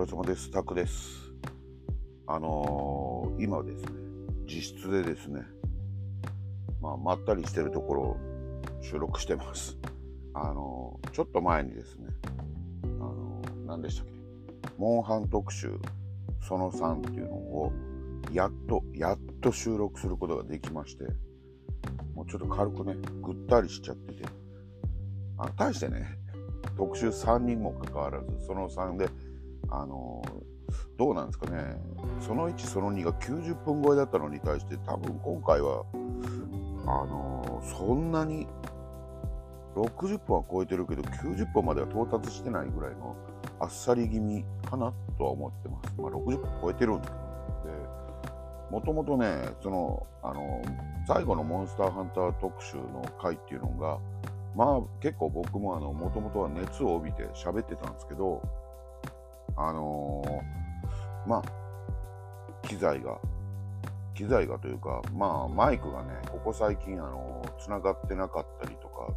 疲れ様です。タクです。あのー今ですね、自室でですね、まあ、まったりしてるところを収録してます。あのーちょっと前にですね、あのー何でしたっけ、モンハン特集その3っていうのを、やっと、やっと収録することができまして、もうちょっと軽くね、ぐったりしちゃってて、あ大してね、特集3人もかかわらず、その3で、あのどうなんですかね、その1、その2が90分超えだったのに対して、多分今回は、あのそんなに、60分は超えてるけど、90分までは到達してないぐらいのあっさり気味かなとは思ってます。まあ、60分超えてるんですけど、もともとね、その、あの最後のモンスターハンター特集の回っていうのが、まあ結構僕もあの、もともとは熱を帯びて喋ってたんですけど、あのーまあ、機材が、機材がというか、まあマイクがね、ここ最近あのー、繋がってなかったりとか、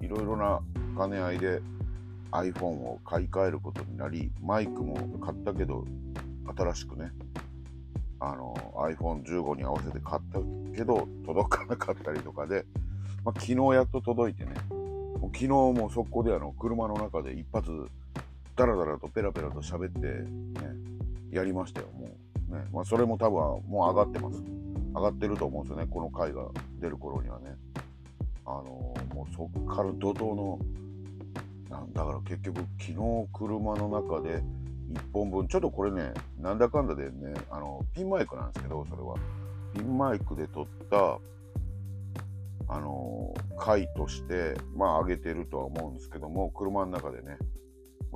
いろいろな兼ね合いで iPhone を買い替えることになり、マイクも買ったけど、新しくね、あの iPhone15 に合わせて買ったけど届かなかったりとかで、まあ、昨日やっと届いてね昨日もう速攻であの車の中で一発ダラダラとペラペラと喋って、ね、やりましたよもう、ね。まあ、それも多分もう上がってます。上がってると思うんですよねこの回が出る頃にはね。あのもうそっから怒涛のなんだから結局昨日車の中で1本分ちょっとこれねなんだかんだでねあのピンマイクなんですけどそれは。ピンマイクで撮ったあの回としてまあ上げてるとは思うんですけども車の中でね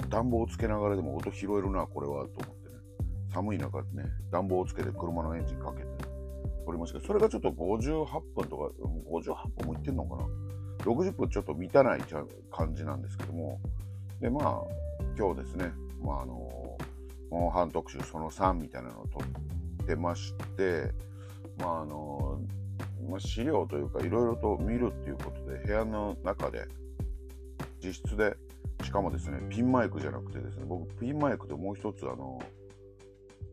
暖房をつけながらでも音拾えるなこれはと思ってね。寒い中でね暖房をつけて車のエンジンかけて撮りました。けどそれがちょっと58分とか58分もいってんのかな。60分ちょっと満たない感じなんですけども。でまあ今日ですねまああのモンハン特集その3みたいなのを撮ってましてまああのまあ、資料というかいろいろと見るっていうことで部屋の中で自室でしかもですねピンマイクじゃなくてですね僕ピンマイクでもう一つあの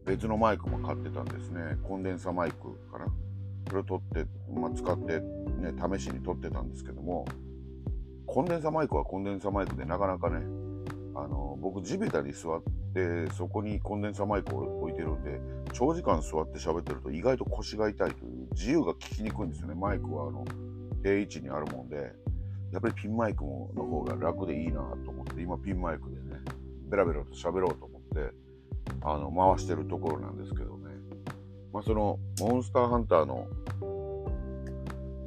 別のマイクも買ってたんですね。コンデンサマイクかな。それを取って、まあ、使って、ね、試しに撮ってたんですけどもコンデンサマイクはコンデンサマイクでなかなかねあの僕地べたに座ってそこにコンデンサマイクを置いてるんで長時間座って喋ってると意外と腰が痛いという自由が聞きにくいんですよね。マイクはあの定位置にあるもんで。やっぱりピンマイクもの方が楽でいいなと思って今ピンマイクでねベラベラと喋ろうと思ってあの回してるところなんですけどね。まあそのモンスターハンターの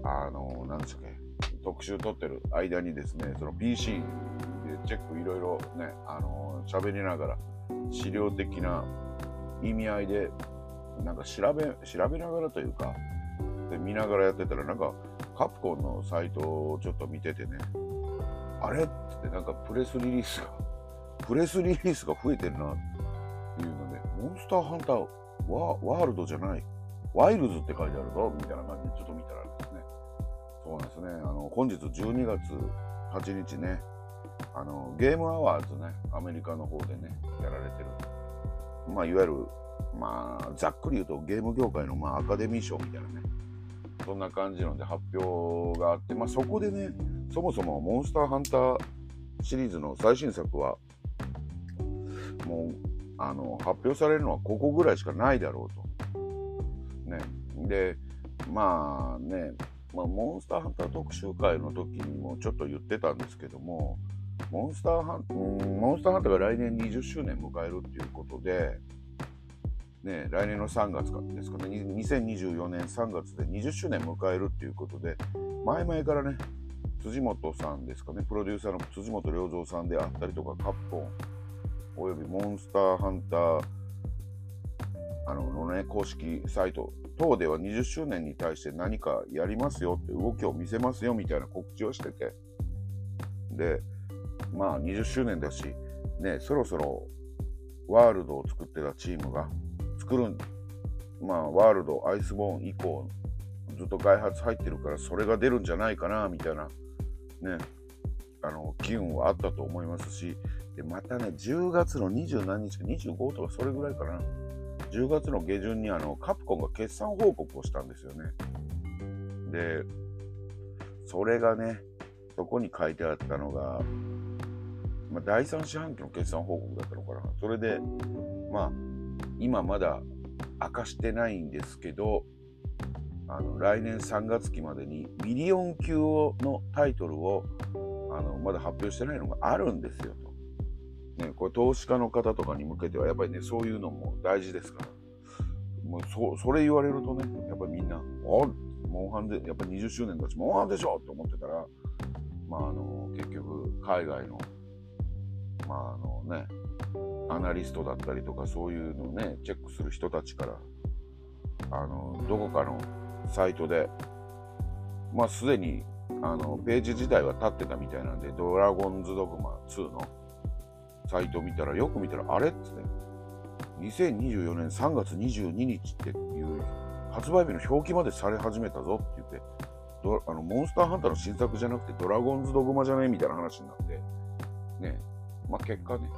あの何でしたっけ特集撮ってる間にですねその PC でチェックいろいろねあの喋りながら資料的な意味合いでなんか調べ調べながらというかで見ながらやってたらなんかカプコンのサイトをちょっと見ててね。あれっつってなんかプレスリリースが プレスリリースが増えてるなっていうのでモンスターハンターワワールドじゃない。ワイルズって書いてあるぞみたいな感じでちょっと見たらですね。そうなんですね。あの本日12月8日ね。あのゲームアワーズねアメリカの方でねやられてる。まあいわゆるまあざっくり言うとゲーム業界のまあアカデミー賞みたいなね。そんな感じので発表があってまあそこでねそもそもモンスターハンターシリーズの最新作はもうあの発表されるのはここぐらいしかないだろうと。ね、でまあね、まあ、モンスターハンター特集会の時にもちょっと言ってたんですけどもモンスターハンモンスターハンターが来年20周年迎えるっていうことで、ね、来年の3月かですかね。2024年3月で20周年迎えるっていうことで前々からね辻元さんですかね。プロデューサーの辻元良三さんであったりとかカプコン。およびモンスターハンターあののね、公式サイト。等では20周年に対して何かやりますよって動きを見せますよみたいな告知をしてて。でまあ20周年だしねそろそろワールドを作ってたチームが作るまあワールドアイスボーン以降ずっと開発入ってるからそれが出るんじゃないかなみたいなねあの機運はあったと思いますしで、またね、10月の20何日か、25とかそれぐらいかな。10月の下旬にあのカプコンが決算報告をしたんですよね。で、それがね、そこに書いてあったのが、まあ、第3四半期の決算報告だったのかな。それで、まあ、今まだ明かしてないんですけど、あの来年3月期までにミリオン級のタイトルをあのまだ発表してないのがあるんですよと。ね、これ投資家の方とかに向けてはやっぱりねそういうのも大事ですから。もうそそれ言われるとねやっぱりみんな「あモンハンでやっぱ20周年だしモンハンでしょ!」って思ってたらまああの結局海外のまああのねアナリストだったりとかそういうのをねチェックする人たちからあのどこかのサイトでまあすでにあのページ自体は立ってたみたいなんでドラゴンズドグマ2のサイト見たらよく見たらあれっつって2024年3月22日っていう発売日の表記までされ始めたぞって言ってあのモンスターハンターの新作じゃなくてドラゴンズドグマじゃねみたいな話になってねまあ結果ね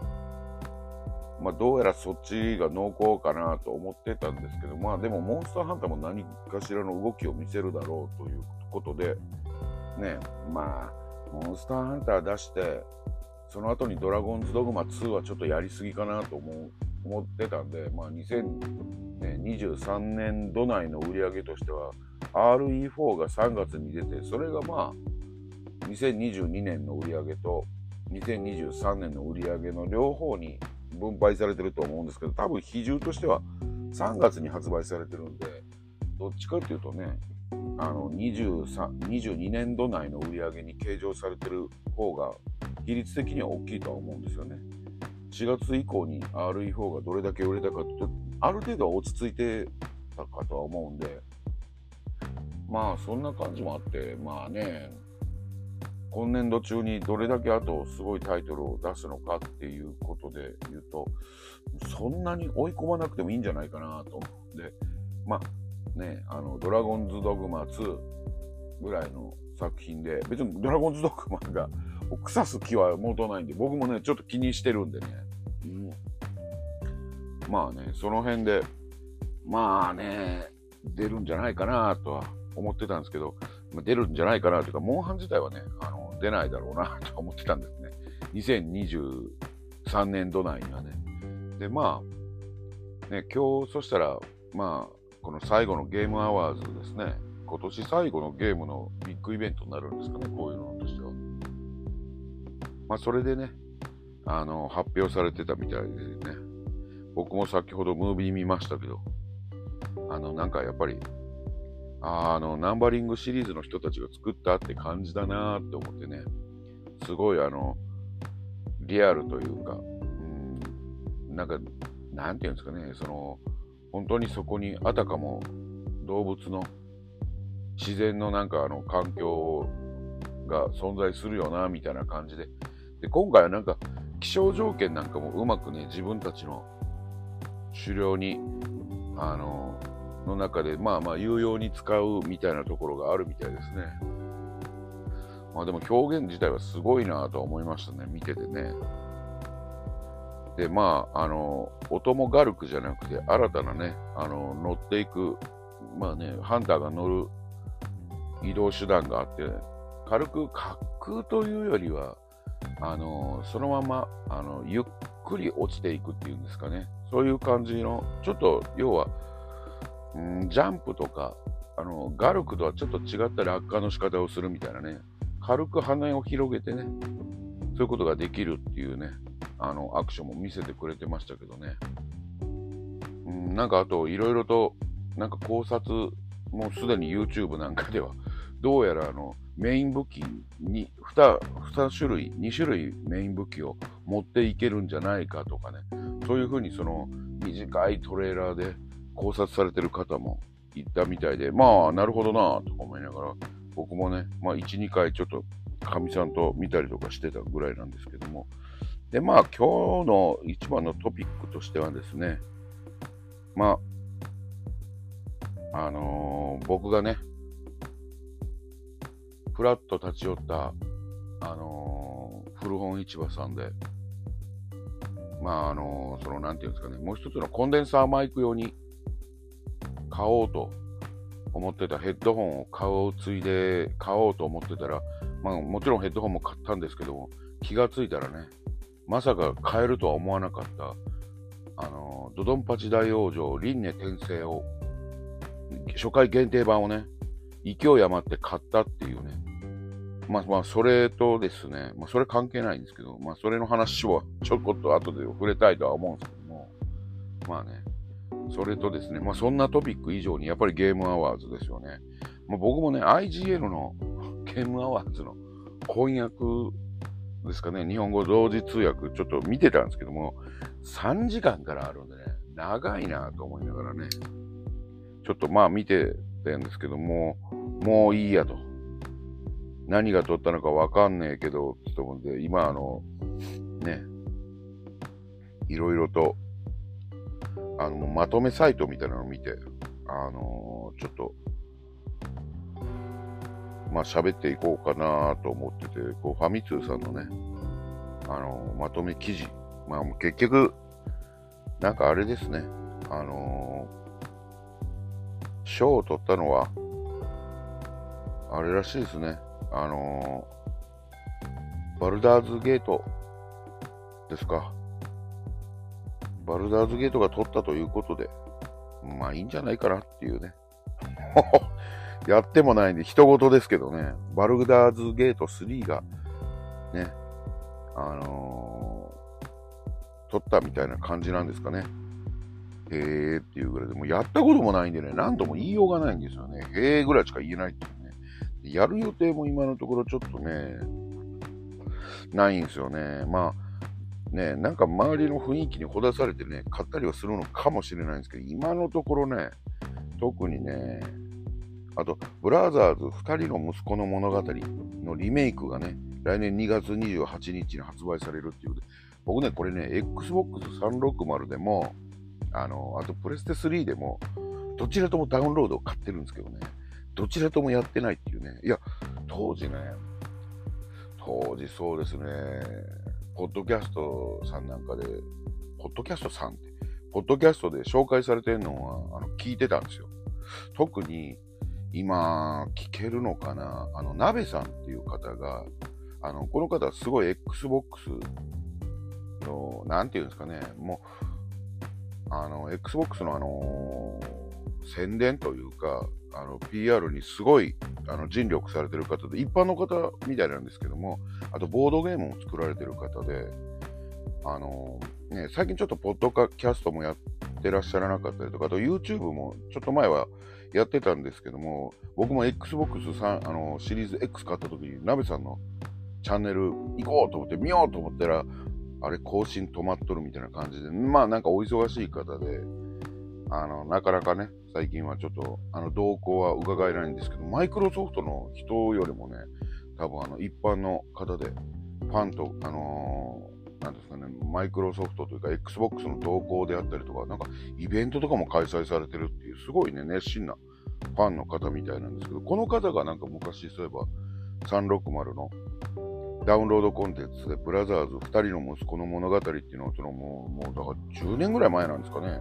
まあ、どうやらそっちが濃厚かなと思ってたんですけど、まあでもモンスターハンターも何かしらの動きを見せるだろうということで、ね、まあ、モンスターハンター出して、その後にドラゴンズドグマ2はちょっとやりすぎかなと思思ってたんで、まあ、2023年度内の売り上げとしては、RE4 が3月に出て、それがまあ、2022年の売り上げと、2023年の売り上げの両方に分配されてると思うんですけど、多分比重としては3月に発売されてるんで、どっちかっていうとね、あの23 22年度内の売り上げに計上されてる方が比率的には大きいとは思うんですよね。4月以降に RE4 がどれだけ売れたかってある程度は落ち着いてたかとは思うんでまあそんな感じもあってまあね今年度中にどれだけあとすごいタイトルを出すのかっていうことで言うと、そんなに追い込まなくてもいいんじゃないかなと思うんで、まあね、あの、ドラゴンズドグマ2ぐらいの作品で、別にドラゴンズドグマが腐す気は持たないんで、僕もね、ちょっと気にしてるんでね。うん、まあね、その辺で、まあね、出るんじゃないかなとは思ってたんですけど、出るんじゃないかなというか、モンハン自体はね、あの出ないだろうなと思ってたんですね。2023年度内にはね。で、まあ、ね、今日、そしたら、まあ、この最後のゲームアワーズですね。今年最後のゲームのビッグイベントになるんですかね、こういうのとしては。まあ、それでね、あの、発表されてたみたいですね。僕も先ほどムービー見ましたけど、あの、なんかやっぱりあの、ナンバリングシリーズの人たちが作ったって感じだなって思ってね、すごいあの、リアルというか、うん、なんか、なんていうんですかね、その、本当にそこにあたかも動物の自然のなんかあの環境が存在するよな、みたいな感じで。で、今回はなんか気象条件なんかもうまくね、自分たちの狩猟に、あの、の中で、まあまあ有用に使うみたいなところがあるみたいですね。まあでも表現自体はすごいなと思いましたね、見ててね。で、まあ、あの、音もガルクじゃなくて、新たなね、あの、乗っていく、まあね、ハンターが乗る移動手段があって、軽く滑空というよりは、あの、そのまま、あの、ゆっくり落ちていくっていうんですかね。そういう感じの、ちょっと、要は、うん、ジャンプとか、あの、ガルクとはちょっと違った落下の仕方をするみたいなね、軽く羽を広げてね、そういうことができるっていうね、あの、アクションも見せてくれてましたけどね。うん、なんかあと、いろいろと、なんか考察、もうすでに YouTube なんかでは、どうやらあの、メイン武器に 2, 2種類、2種類メイン武器を持っていけるんじゃないかとかね、そういうふうにその短いトレーラーで考察されてる方もいたみたいで、まあ、なるほどなとか思いながら、僕もね、まあ、1、2回ちょっと、かみさんと見たりとかしてたぐらいなんですけども、で、まあ、今日の一番のトピックとしてはですね、まあ、あのー、僕がね、ふらっと立ち寄った、あのー、古本市場さんで、まあ、あの、その、なんていうんですかね、もう一つのコンデンサーマイク用に買おうと思ってたヘッドホンを買うついで買おうと思ってたら、まあ、もちろんヘッドホンも買ったんですけども、気がついたらね、まさか買えるとは思わなかった、あの、ドドンパチ大往生、輪廻転生を、初回限定版をね、勢い余って買ったっていうね、まあまあ、それとですね、まあ、それ関係ないんですけど、まあ、それの話はちょこっと後で触れたいとは思うんですけども、まあね、それとですね、まあ、そんなトピック以上に、やっぱりゲームアワーズですよね。まあ、僕もね、IGL の ゲームアワーズの翻訳ですかね、日本語同時通訳ちょっと見てたんですけども、3時間からあるんでね、長いなと思いながらね、ちょっとまあ見てたんですけども、もういいやと。何が取ったのかわかんねえけど、って思うんで、今あの、ね、いろいろとあの、まとめサイトみたいなのを見て、あのー、ちょっと、まあ喋っていこうかなと思ってて、こうファミ通さんのね、あのー、まとめ記事。まあ結局、なんかあれですね、あのー、賞を取ったのは、あれらしいですね、あのバルダーズゲートですか。バルダーズゲートが取ったということで、まあいいんじゃないかなっていうね。やってもないんで、人事ですけどね、バルダーズゲート3が、ね、あのー、取ったみたいな感じなんですかね。へえっていうぐらいで、もやったこともないんでね、何度も言いようがないんですよね。へえぐらいしか言えないっていうね。やる予定も今のところちょっとね、ないんですよね。まあ、ね、なんか周りの雰囲気にほだされてね、買ったりはするのかもしれないんですけど、今のところね、特にね、あと、ブラザーズ2人の息子の物語のリメイクがね、来年2月28日に発売されるっていうことで、僕ね、これね、Xbox 360でも、あの、あとプレステ3でも、どちらともダウンロードを買ってるんですけどね、どちらともやってないっていうね、いや、当時ね、当時そうですね、ポッドキャストさんなんかで、ポッドキャストさんって、ポッドキャストで紹介されてるのは、あの、聞いてたんですよ。特に、今、聞けるのかなあの、鍋さんっていう方が、あの、この方はすごい Xbox の、なんていうんですかね、もう、あの、Xbox のあのー、宣伝というか、あの PR にすごいあの尽力されてる方で、一般の方みたいなんですけども、あとボードゲームを作られてる方で、あのね、最近ちょっとポッドキャストもやってらっしゃらなかったりとか、あと YouTube もちょっと前はやってたんですけども、僕も Xbox3 あのシリーズ X 買った時に、ナベさんのチャンネル行こうと思って見ようと思ったら、あれ更新止まっとるみたいな感じで、まあなんかお忙しい方で、あの、なかなかね、最近はちょっと、あの、動向は伺えないんですけど、マイクロソフトの人よりもね、多分あの、一般の方で、ファンと、あのー、なんですかね、マイクロソフトというか、Xbox の投稿であったりとか、なんか、イベントとかも開催されてるっていう、すごいね、熱心なファンの方みたいなんですけど、この方がなんか昔、そういえば、360のダウンロードコンテンツで、ブラザーズ2人の息子の物語っていうのを、そのもう、もうだから10年ぐらい前なんですかね。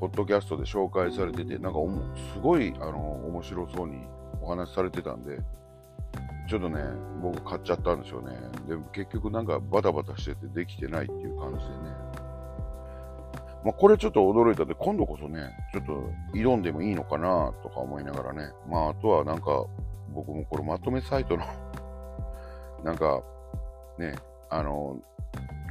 ポッドキャストで紹介されてて、なんかすごいあの面白そうにお話しされてたんで、ちょっとね、僕買っちゃったんですよね。でも結局なんかバタバタしててできてないっていう感じでね。まあ、これちょっと驚いたんで、今度こそね、ちょっと挑んでもいいのかなとか思いながらね。まあ、あとはなんか、僕もこれまとめサイトのなんか、ね、あの、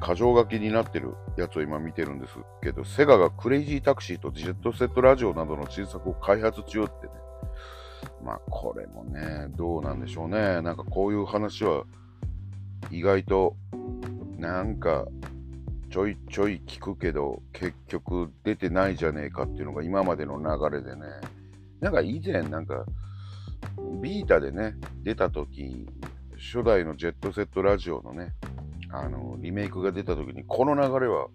箇条書きになってるやつを今見てるんですけど、セガがクレイジータクシーとジェットセットラジオなどの新作を開発中ってね。まあこれもね、どうなんでしょうね。なんかこういう話は意外となんかちょいちょい聞くけど結局出てないじゃねえかっていうのが今までの流れでね。なんか以前なんかビータでね、出た時、初代のジェットセットラジオのね、あの、リメイクが出た時に、この流れは、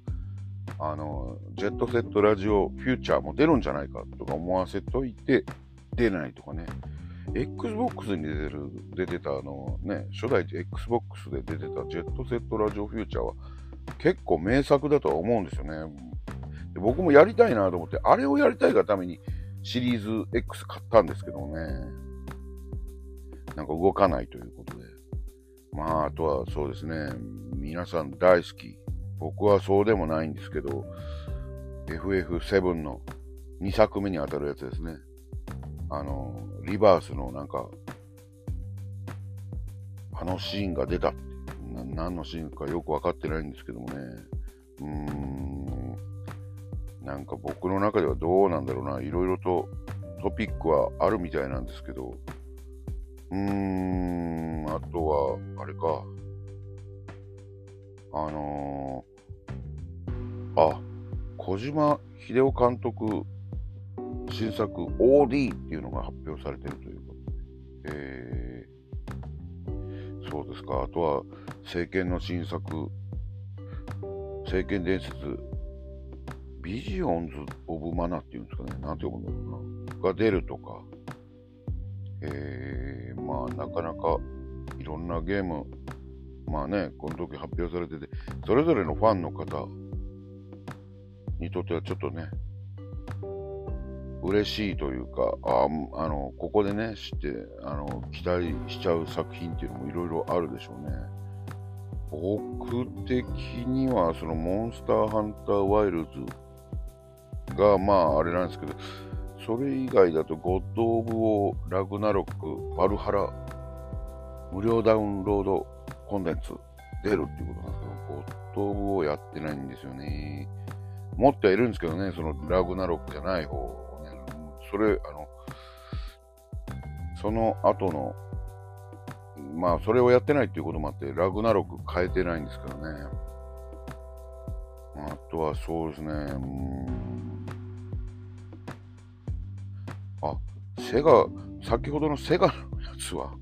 あの、ジェットセットラジオフューチャーも出るんじゃないかとか思わせといて、出ないとかね。Xbox に出てる、出てたあのね、初代 Xbox で出てたジェットセットラジオフューチャーは、結構名作だとは思うんですよね。で僕もやりたいなと思って、あれをやりたいがためにシリーズ X 買ったんですけどもね、なんか動かないということで。まあ、あとはそうですね、皆さん大好き。僕はそうでもないんですけど、FF7 の2作目に当たるやつですね。あの、リバースのなんか、あのシーンが出たって何のシーンかよく分かってないんですけどもね。うーん。なんか僕の中ではどうなんだろうな。いろいろとトピックはあるみたいなんですけど。うーん。あとは、あれか。あのー、あ、小島秀夫監督新作 OD っていうのが発表されてるということで。えー、そうですか。あとは、政権の新作、政権伝説、ビジオンズ・オブ・マナっていうんですかね。なんて読むんだろうな。が出るとか。えー、まあ、なかなかいろんなゲーム、まあね、この時発表されてて、それぞれのファンの方にとってはちょっとね、嬉しいというか、ああの、ここでね、知って、あの、期待しちゃう作品っていうのもいろいろあるでしょうね。僕的には、そのモンスターハンターワイルズが、まあ、あれなんですけど、それ以外だと、ゴッド・オブ・ウォー、ラグナロック、バルハラ、無料ダウンロードコンテンツ出るっていうことなんですけど、ゴッド・オブ・ウォーやってないんですよね。持ってはいるんですけどね、そのラグナロックじゃない方をね、それ、あの、その後の、まあ、それをやってないっていうこともあって、ラグナロック変えてないんですけどね。あとはそうですね、うん。あ、セガ、先ほどのセガのやつは、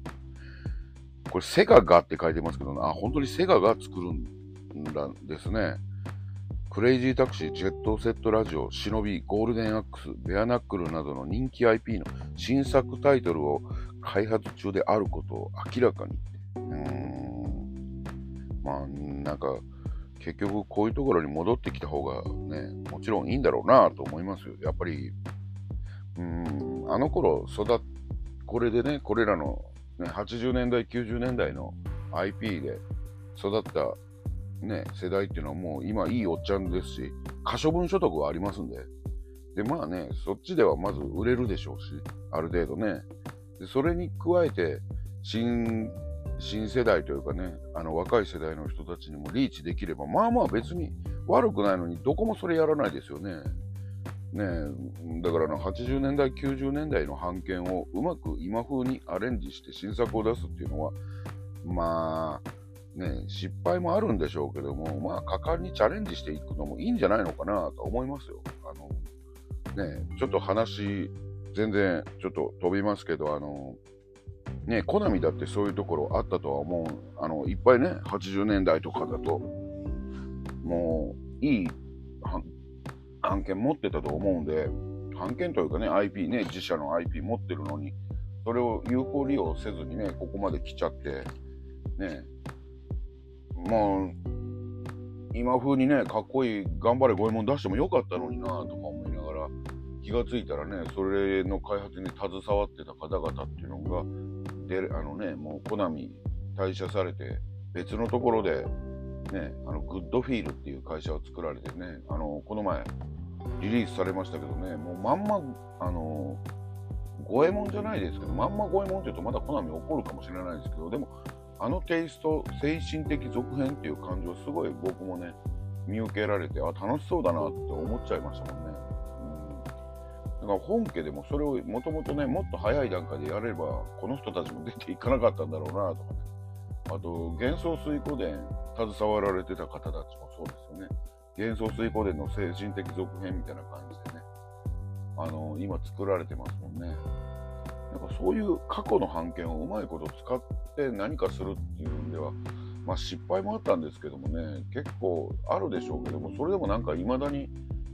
これセガがって書いてますけど、あ、本当にセガが作るんだですね。クレイジータクシー、ジェットセットラジオ、忍び、ゴールデンアックス、ベアナックルなどの人気 IP の新作タイトルを開発中であることを明らかに。うーん。まあ、なんか、結局こういうところに戻ってきた方がね、もちろんいいんだろうなと思いますよ。やっぱり、うん、あの頃育、これでね、これらの、ね、80年代、90年代の IP で育ったね、世代っていうのはもう今いいおっちゃんですし、可処分所得はありますんで。で、まあね、そっちではまず売れるでしょうし、ある程度ね。でそれに加えて、新、新世代というかね、あの若い世代の人たちにもリーチできれば、まあまあ別に悪くないのに、どこもそれやらないですよね。ねだからの80年代、90年代の版権をうまく今風にアレンジして新作を出すっていうのは、まあ、ね、失敗もあるんでしょうけども、まあ、果敢にチャレンジしていくのもいいんじゃないのかなと思いますよ。あの、ね、ちょっと話、全然ちょっと飛びますけど、あの、ね、コナミだってそういうところあったとは思う。あの、いっぱいね、80年代とかだと、もう、いい案件持ってたと思うんで、案件というかね、IP ね、自社の IP 持ってるのに、それを有効利用せずにね、ここまで来ちゃって、ね、まあ、今風にね、かっこいい、頑張れ五右衛門出してもよかったのになとか思いながら、気がついたらね、それの開発に携わってた方々っていうのが、で、あのね、もうコナミ退社されて、別のところで、ね、あの、グッドフィールっていう会社を作られてね、あの、この前、リリースされましたけどね、もうまんま、あの、五右衛門じゃないですけど、まんま五右衛門って言うとまだコナミ怒るかもしれないですけど、でも、あのテイスト、精神的続編っていう感情、すごい僕もね、見受けられて、あ、楽しそうだなって思っちゃいましたもんね。うん、だから本家でもそれをもともとね、もっと早い段階でやれば、この人たちも出ていかなかったんだろうなとかね。あと、幻想水湖伝、携わられてた方たちもそうですよね。幻想水湖伝の精神的続編みたいな感じでね、あの、今作られてますもんね。なんかそういう過去の版権をうまいこと使って何かするっていうんでは、まあ失敗もあったんですけどもね、結構あるでしょうけども、それでもなんか未だに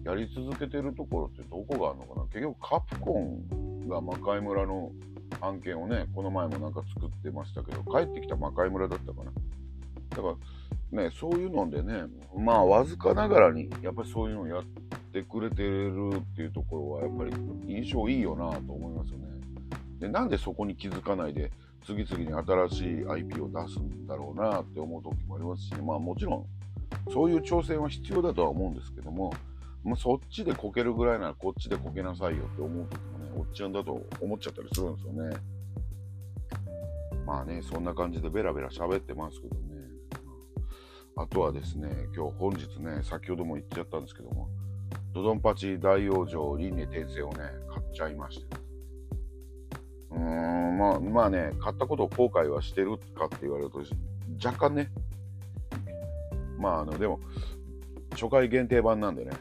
やり続けてるところってどこがあるのかな結局カプコンが魔界村の案件をね、この前もなんか作ってましたけど、帰ってきた魔界村だったかな。だから、ね、そういうのでね、まあ、わずかながらに、やっぱりそういうのをやってくれてるっていうところは、やっぱり印象いいよなと思いますよね。で、なんでそこに気づかないで、次々に新しい IP を出すんだろうなって思う時もありますし、まあもちろん、そういう挑戦は必要だとは思うんですけども、まあ、そっちでこけるぐらいならこっちでこけなさいよって思う時も、おっちゃんだと思っちゃったりするんですよね。まあね、そんな感じでベラベラ喋ってますけどね。あとはですね、今日本日ね、先ほども言っちゃったんですけども、ドドンパチ大往生輪廻転生をね、買っちゃいまして。うーん、まあ、まあね、買ったことを後悔はしてるかって言われると、若干ね、まあ、あの、でも、初回限定版なんでね、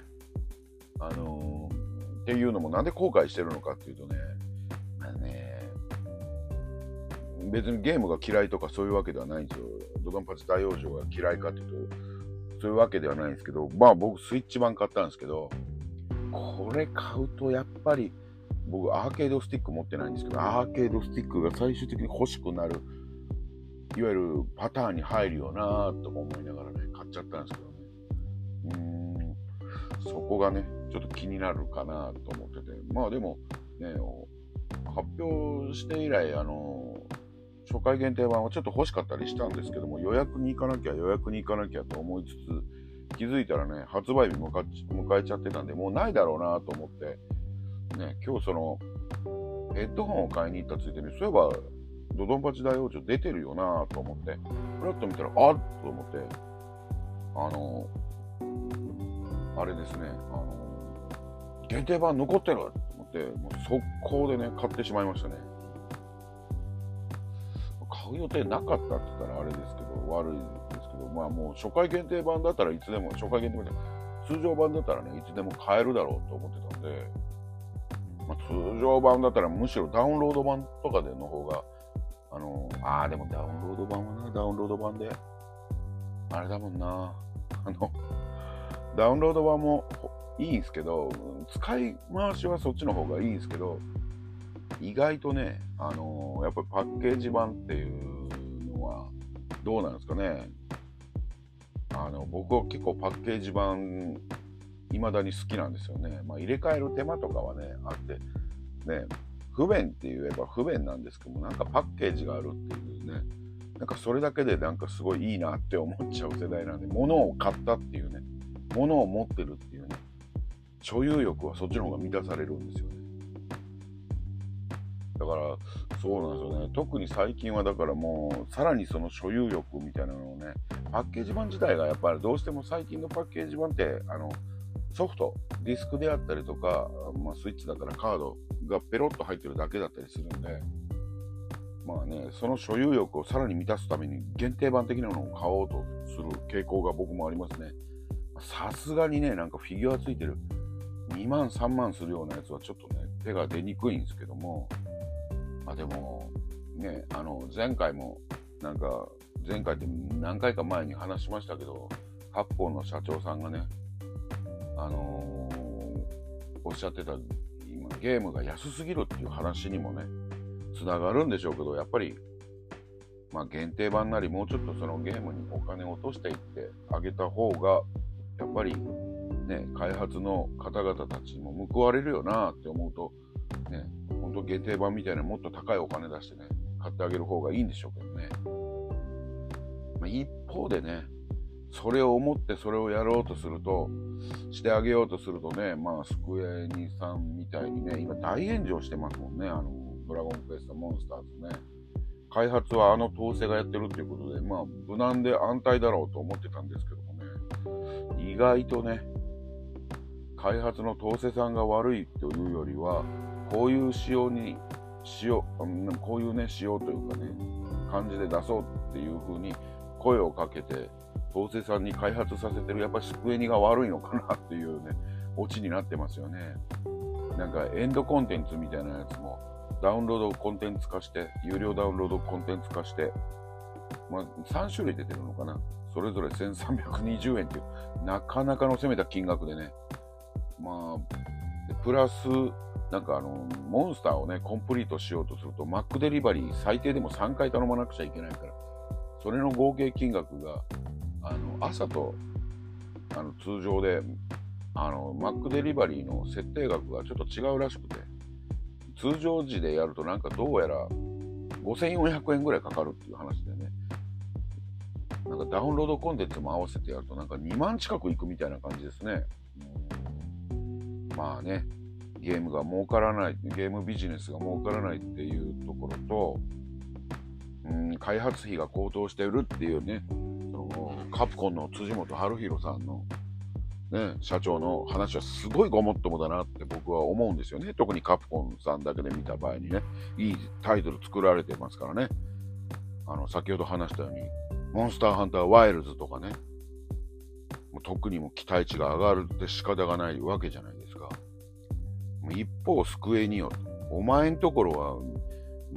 あのー、っていうのもなんで後悔してるのかっていうとね、まあね、別にゲームが嫌いとかそういうわけではないんですよ。ドドンパチ大往生が嫌いかっていうと、そういうわけではないんですけど、まあ僕スイッチ版買ったんですけど、これ買うとやっぱり、僕アーケードスティック持ってないんですけど、アーケードスティックが最終的に欲しくなる、いわゆるパターンに入るよなとも思いながらね、買っちゃったんですけど。そこがね、ちょっと気になるかなと思ってて、まあでも、ね、発表して以来、あの、初回限定版はちょっと欲しかったりしたんですけども、予約に行かなきゃ、予約に行かなきゃと思いつつ、気づいたらね、発売日迎えちゃってたんで、もうないだろうなと思って、ね、今日その、ヘッドホンを買いに行ったついでに、そういえば、ドドンパチ大王朝出てるよなと思って、ふらっと見たら、あっと思って、あの、あれですね、あの、限定版残ってると思って、もう速攻でね、買ってしまいましたね。買う予定なかったって言ったらあれですけど、悪いですけど、まあもう初回限定版だったらいつでも、初回限定版で、通常版だったらね、いつでも買えるだろうと思ってたんで、まあ、通常版だったらむしろダウンロード版とかでの方が、あの、ああ、でもダウンロード版はな、ダウンロード版で、あれだもんな、あの、ダウンロード版もいいんすけど、使い回しはそっちの方がいいんですけど、意外とね、あのー、やっぱりパッケージ版っていうのはどうなんですかね。あの僕は結構パッケージ版未だに好きなんですよね。まあ、入れ替える手間とかはね、あって、ね、不便って言えば不便なんですけども、なんかパッケージがあるっていうね、なんかそれだけでなんかすごいいいなって思っちゃう世代なんで、物を買ったっていうね、物を持ってるっていうね、所有欲はそっちの方が満たされるんですよね。だから、そうなんですよね。特に最近はだからもう、さらにその所有欲みたいなのをね、パッケージ版自体がやっぱりどうしても最近のパッケージ版って、あの、ソフト、ディスクであったりとか、まあ、スイッチだったらカードがペロッと入ってるだけだったりするんで、まあね、その所有欲をさらに満たすために限定版的なのを買おうとする傾向が僕もありますね。さすがにね、なんかフィギュアついてる。2万、3万するようなやつはちょっとね、手が出にくいんですけども、まあでも、ね、あの、前回も、なんか、前回って何回か前に話しましたけど、カプコンの社長さんがね、あのー、おっしゃってた今ゲームが安すぎるっていう話にもねつながるんでしょうけどやっぱりまあ限定版なりもうちょっとそのゲームにお金を落としていってあげた方がやっぱりね開発の方々たちも報われるよなって思うとねほんと限定版みたいなもっと高いお金出してね買ってあげる方がいいんでしょうけどね、まあ、一方でねそれを思ってそれをやろうとすると、してあげようとするとね、まあ、スクエニさんみたいにね、今大炎上してますもんね、あの、ドラゴンクエストモンスターズね。開発はあの統制がやってるっていうことで、まあ、無難で安泰だろうと思ってたんですけどもね、意外とね、開発の統制さんが悪いというよりは、こういう仕様に、しよう、こういうね、仕様というかね、感じで出そうっていう風に声をかけて、東勢さんに開発させてるやっぱりスクエニが悪いのかなっていうね、オチになってますよね。なんかエンドコンテンツみたいなやつもダウンロードコンテンツ化して、有料ダウンロードコンテンツ化して、まあ、3種類出てるのかな。それぞれ1320円っていう、なかなかの攻めた金額でね、まあ、プラス、なんかあの、モンスターをね、コンプリートしようとすると、マックデリバリー最低でも3回頼まなくちゃいけないから、それの合計金額が、あの朝とあの通常であのマックデリバリーの設定額がちょっと違うらしくて通常時でやるとなんかどうやら5400円ぐらいかかるっていう話でね。なんかダウンロードコンテンツも合わせてやるとなんか2万近くいくみたいな感じですね。まあね、ゲームが儲からない、ゲームビジネスが儲からないっていうところと、うん、開発費が高騰してるっていうね、そのカプコンの辻本春弘さんの、ね、社長の話はすごいごもっともだなって僕は思うんですよね。特にカプコンさんだけで見た場合にね、いいタイトル作られてますからね。あの、先ほど話したように、モンスターハンターワイルズとかね、もう特にも期待値が上がるって仕方がないわけじゃないですか。一方、スクエニオ、お前んところは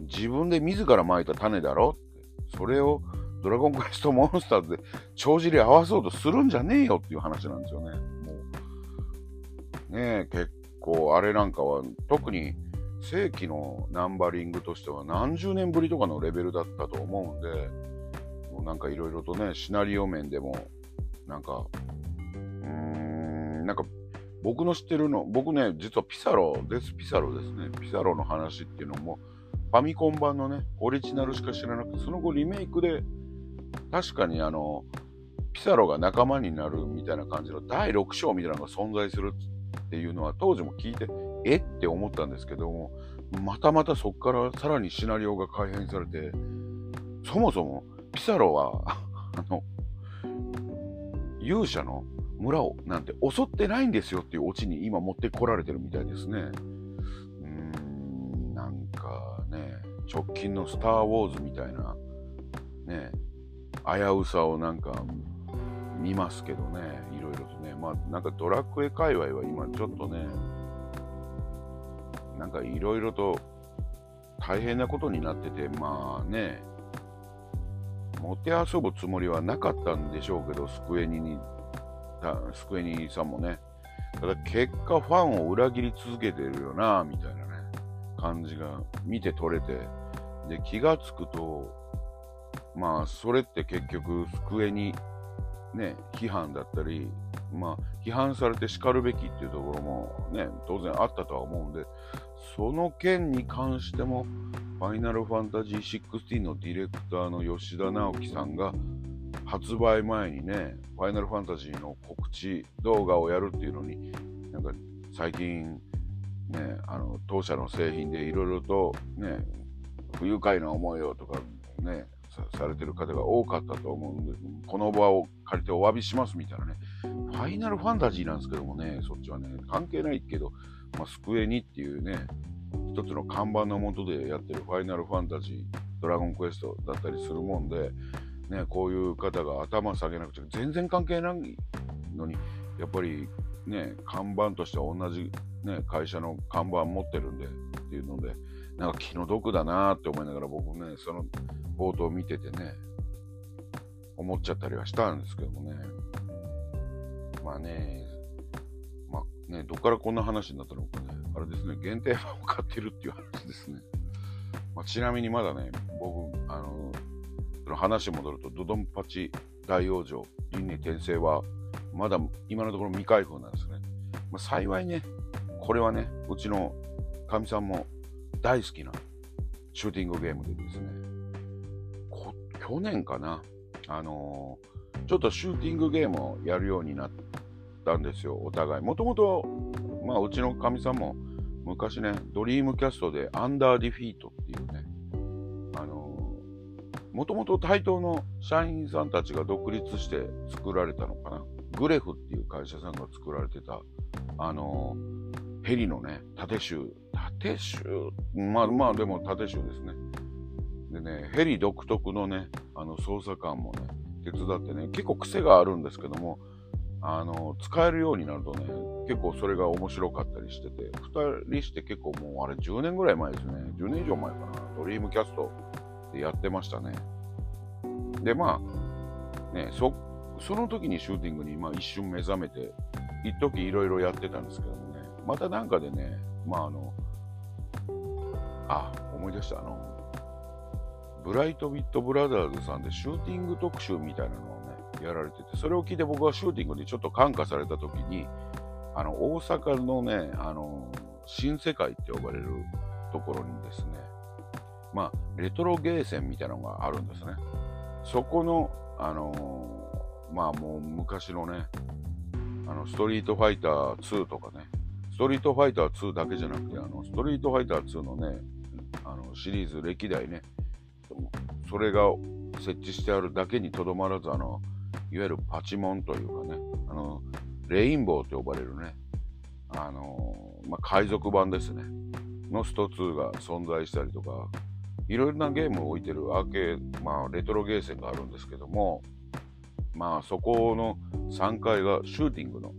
自分で自ら撒いた種だろって、それをドラゴンクエストモンスターズで帳尻合わそうとするんじゃねえよっていう話なんですよね。もうねえ、結構あれなんかは特に正規のナンバリングとしては何十年ぶりとかのレベルだったと思うんで、なんかいろいろとね、シナリオ面でも、なんか、うーん、なんか僕の知ってるの、僕ね、実はピサロです、ピサロですね。ピサロの話っていうのも、ファミコン版のね、オリジナルしか知らなくて、その後リメイクで、確かにあの、ピサロが仲間になるみたいな感じの第6章みたいなのが存在するっていうのは当時も聞いて、え？って思ったんですけども、またまたそこからさらにシナリオが改変されて、そもそもピサロは あの、勇者の村をなんて襲ってないんですよっていうオチに今持ってこられてるみたいですね。うーん、なんかね、直近のスター・ウォーズみたいな、ね、危うさをなんか見ますけどね、いろいろとね。まあなんかドラクエ界隈は今ちょっとね、なんかいろいろと大変なことになってて、まあね、もてあそぶつもりはなかったんでしょうけど、スクエニに、スクエニさんもね。ただ結果ファンを裏切り続けてるよな、みたいなね、感じが見て取れて、で、気がつくと、まあ、それって結局、スクエニ、ね、批判だったり、まあ、批判されて叱るべきっていうところもね、当然あったとは思うんで、その件に関しても、ファイナルファンタジー16のディレクターの吉田直樹さんが、発売前にね、ファイナルファンタジーの告知動画をやるっていうのに、なんか最近、ね、あの当社の製品でいろいろとね、不愉快な思いをとかね、されてる方が多かったと思うんで、この場を借りてお詫びしますみたいなね、ファイナルファンタジーなんですけどもね、そっちはね、関係ないけど、まあ、スクエニっていうね、一つの看板のもとでやってるファイナルファンタジー、ドラゴンクエストだったりするもんで、ね、こういう方が頭下げなくて全然関係ないのに、やっぱりね、看板としては同じ、ね、会社の看板持ってるんでっていうので、なんか気の毒だなって思いながら僕ね、その冒頭見ててね、思っちゃったりはしたんですけどもね。まあね、ね、どっからこんな話になったのかね、あれですね、限定版を買ってるっていう話ですね。まあ、ちなみにまだね、僕、あの、その話戻ると、ドドンパチ大往生、輪廻転生は、まだ今のところ未開封なんですね。まあ、幸いね、これはね、うちのかみさんも大好きなシューティングゲームでですね、去年かな、あのー、ちょっとシューティングゲームをやるようになったんですよ、お互い。もともと、まあ、うちのかみさんも昔ね、ドリームキャストでアンダーディフィートっていうね、あのー、もともとタイトーの社員さんたちが独立して作られたのかな。グレフっていう会社さんが作られてた、あのー、ヘリのね、縦シュー、縦シュー、まあまあでも縦集ですね。でね、ヘリ独特のね、あの操作感もね、手伝ってね、結構癖があるんですけども、あの、使えるようになるとね、結構それが面白かったりしてて、2人して結構もうあれ10年ぐらい前ですね、10年以上前かな、ドリームキャストでやってましたね。で、まあ、ね、そ、その時にシューティングに、まあ、一瞬目覚めて、一時いろいろやってたんですけどもね、またなんかでね、まああの、あ、思い出した、あの、ブライトビットブラザーズさんでシューティング特集みたいなのを、やられてて、それを聞いて僕はシューティングにちょっと感化された時に、あの、大阪のね、あの、新世界って呼ばれるところにですね、まあ、レトロゲーセンみたいなのがあるんですね。そこの、あのー、まあもう昔のね、あの、ストリートファイター2とかね、ストリートファイター2だけじゃなくて、あの、ストリートファイター2のね、あの、シリーズ歴代ね、それが設置してあるだけにとどまらず、あの、いわゆるパチモンというかね、あの、レインボーと呼ばれるね、あのまあ、海賊版ですね、のスト2が存在したりとか、いろいろなゲームを置いてるアーケーまあ、レトロゲーセンがあるんですけども、まあ、そこの3階がシューティングの、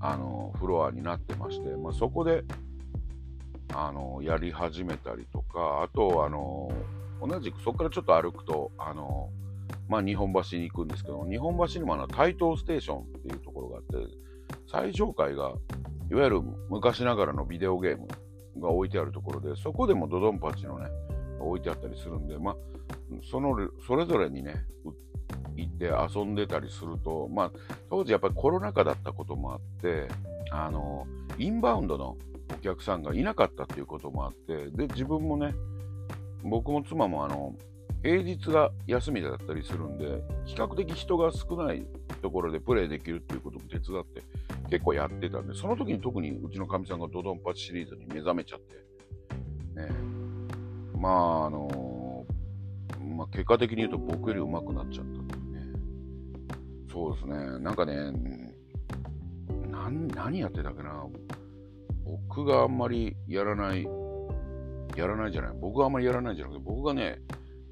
あの、フロアになってまして、まあ、そこで、あの、やり始めたりとか、あと、あの、同じくそこからちょっと歩くと、あの、まあ、日本橋に行くんですけど、日本橋にもあの、台東ステーションっていうところがあって、最上階が、いわゆる昔ながらのビデオゲームが置いてあるところで、そこでもドドンパチのね、置いてあったりするんで、まあ、その、それぞれにね、行って遊んでたりすると、まあ、当時やっぱりコロナ禍だったこともあって、あの、インバウンドのお客さんがいなかったっていうこともあって、で、自分もね、僕も妻もあの、平日が休みだったりするんで、比較的人が少ないところでプレイできるっていうことも手伝って結構やってたんで、その時に特にうちのかみさんがドドンパチシリーズに目覚めちゃって、ね、まあ、あのまあ、結果的に言うと僕より上手くなっちゃったっていうね。そうですね、なんかね、何やってたっけな。僕があんまりやらない、やらないじゃない。僕があんまりやらないじゃなくて、僕がね、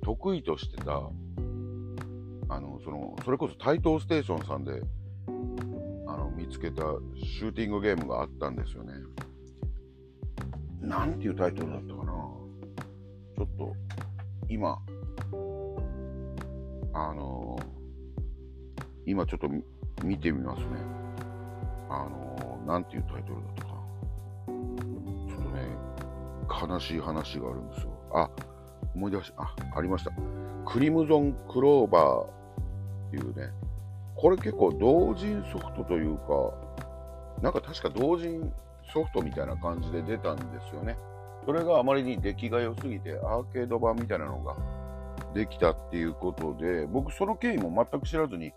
得意としてた、あの、その、それこそ台東ステーションさんで、あの、見つけたシューティングゲームがあったんですよね。なんていうタイトルだったかな。ちょっと、今、あの今ちょっと見てみますね。あのなんていうタイトルだったかな。ちょっとね、悲しい話があるんですよ。あ、思い出し、あ、ありました。クリムゾンクローバーっていうね、これ結構同人ソフトというか、なんか確か同人ソフトみたいな感じで出たんですよね。それがあまりに出来が良すぎて、アーケード版みたいなのができたっていうことで、僕その経緯も全く知らずに、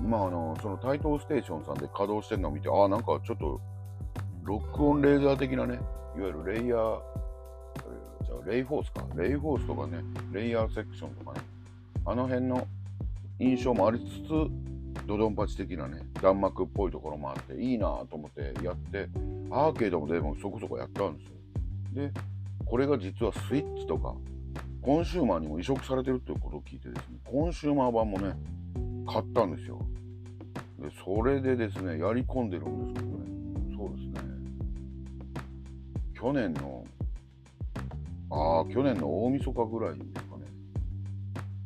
まああの、その台東ステーションさんで稼働してるのを見て、ああ、なんかちょっと、ロックオンレーザー的なね、いわゆるレイヤー、レイフォースか、レイフォースとかね、レイヤーセクションとかね、あの辺の印象もありつつ、ドドンパチ的なね、弾幕っぽいところもあって、いいなと思ってやって、アーケードもでもそこそこやったんですよ。で、これが実はスイッチとか、コンシューマーにも移植されてるっていうことを聞いてですね、コンシューマー版もね、買ったんですよ。で、それでですね、やり込んでるんですけどね、そうですね、去年の、ああ、去年の大晦日ぐらいですかね、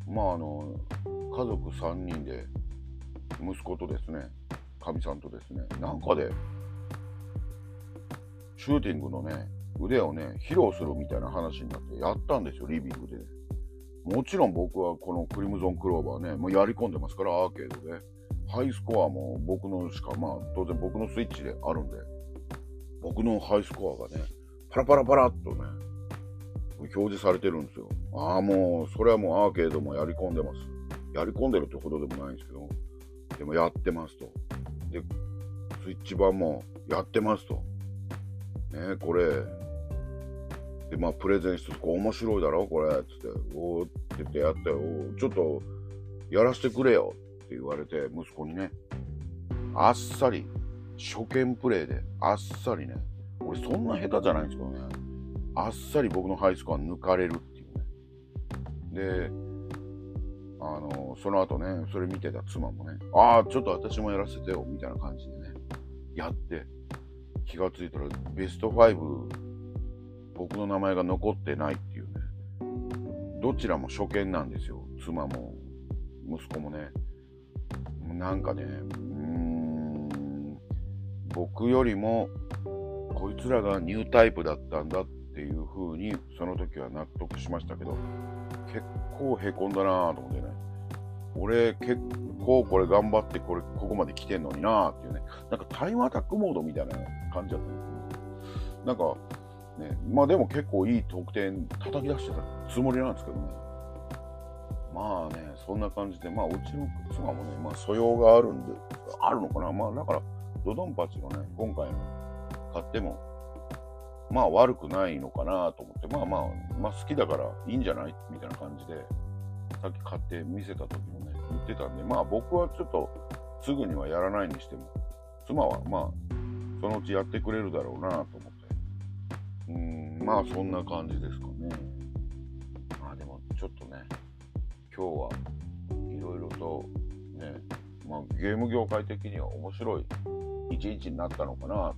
まああの、家族3人で、息子とですね、かみさんとですね、なんかで、シューティングのね、腕をね、披露するみたいな話になってやったんですよ、リビングで。ねもちろん僕はこのクリムゾンクローバーね、もうやり込んでますから、アーケードで。ハイスコアも僕のしか、まあ当然僕のスイッチであるんで、僕のハイスコアがね、パラパラパラっとね、表示されてるんですよ。ああ、もう、それはもうアーケードもやり込んでます。やり込んでるってほどでもないんですけど、でもやってますと。で、スイッチ版もやってますと。ねこれ、で、まあ、プレゼンしつつ、面白いだろ？これ、つって、おーって言ってやって、おちょっと、やらせてくれよって言われて、息子にね、あっさり、初見プレイで、あっさりね、俺そんな下手じゃないんですけどね、あっさり僕のハイスコア抜かれるっていうね。で、あの、その後ね、それ見てた妻もね、ああ、ちょっと私もやらせてよ、みたいな感じでね、やって、気がついたらベスト5僕の名前が残ってないっていうね。どちらも初見なんですよ。妻も息子もね。なんかね、うーん、僕よりもこいつらがニュータイプだったんだっっていう風にその時は納得しましたけど、結構へこんだなぁと思ってね。俺結構これ頑張ってこれここまで来てんのになーっていうね。なんかタイムアタックモードみたいな感じだったんですけど。なんかねまあでも結構いい得点叩き出してたつもりなんですけどね。まあねそんな感じでまあうちの妻もねまあ素養があるんであるのかな。まあだからドドンパチのね今回の買ってもまあ悪くないのかなと思って、まあまあ、まあ好きだからいいんじゃないみたいな感じで、さっき買って見せた時もね、言ってたんで、まあ僕はちょっとすぐにはやらないにしても、妻はまあ、そのうちやってくれるだろうなと思って。うん、まあそんな感じですかね。まあでもちょっとね、今日はいろいろとね、まあゲーム業界的には面白い一日になったのかなと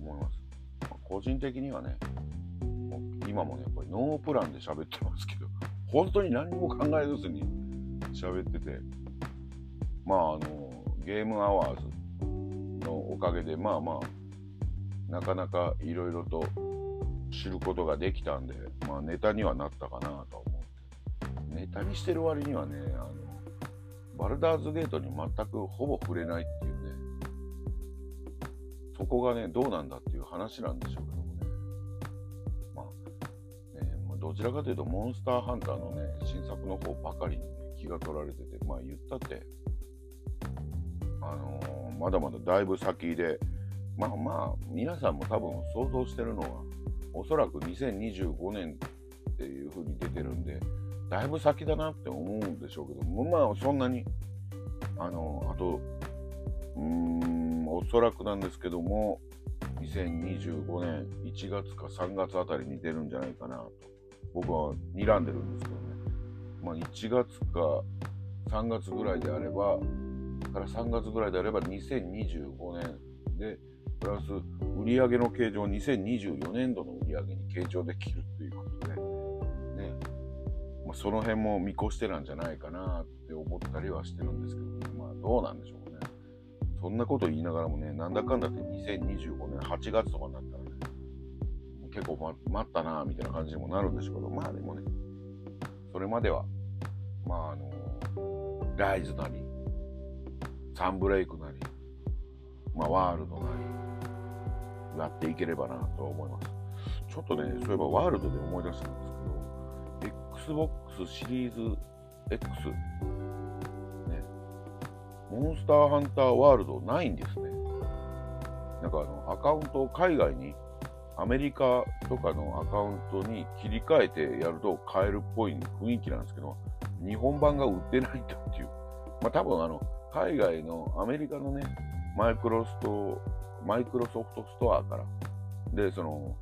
思います。個人的にはね、も今もね、これノープランで喋ってますけど、本当に何も考えずに喋ってて、まああの、ゲームアワーズのおかげで、まあまあ、なかなかいろいろと知ることができたんで、まあネタにはなったかなとは思う。ネタにしてる割にはね、あの、バルダーズゲートに全くほぼ触れないっていう、そこがね、どうなんだっていう話なんでしょうけどもね。まあ、ね、ま、どちらかというと、モンスターハンターのね、新作の方ばかりに、ね、気が取られてて、まあ言ったって、あのー、まだまだだいぶ先で、まあまあ、皆さんも多分想像してるのは、おそらく2025年っていう風に出てるんで、だいぶ先だなって思うんでしょうけど、まあそんなに、あのー、あと、うーん、おそらくなんですけども、2025年1月か3月あたりに出るんじゃないかなと、僕は睨んでるんですけどね。まあ1月か3月ぐらいであれば、から3月ぐらいであれば2025年で、プラス売上の計上、2024年度の売上に計上できるということで、ね、まあ、その辺も見越してなんじゃないかなって思ったりはしてるんですけど、まあどうなんでしょうそんなこと言いながらもね、なんだかんだって2025年8月とかになったらね、結構、ま、待ったなみたいな感じにもなるんでしょうけど、まあでもね、それまでは、まああの、ライズなり、サンブレイクなり、まあワールドなり、やっていければなとは思います。ちょっとね、そういえばワールドで思い出したんですけど、Xbox シリーズ X モンスターハンターワールドないんですね。なんかあの、アカウントを海外に、アメリカとかのアカウントに切り替えてやると買えるっぽい雰囲気なんですけど、日本版が売ってないんだっていう。まあ多分あの、海外のアメリカのね、マイクロスト、マイクロソフトストアから、で、その、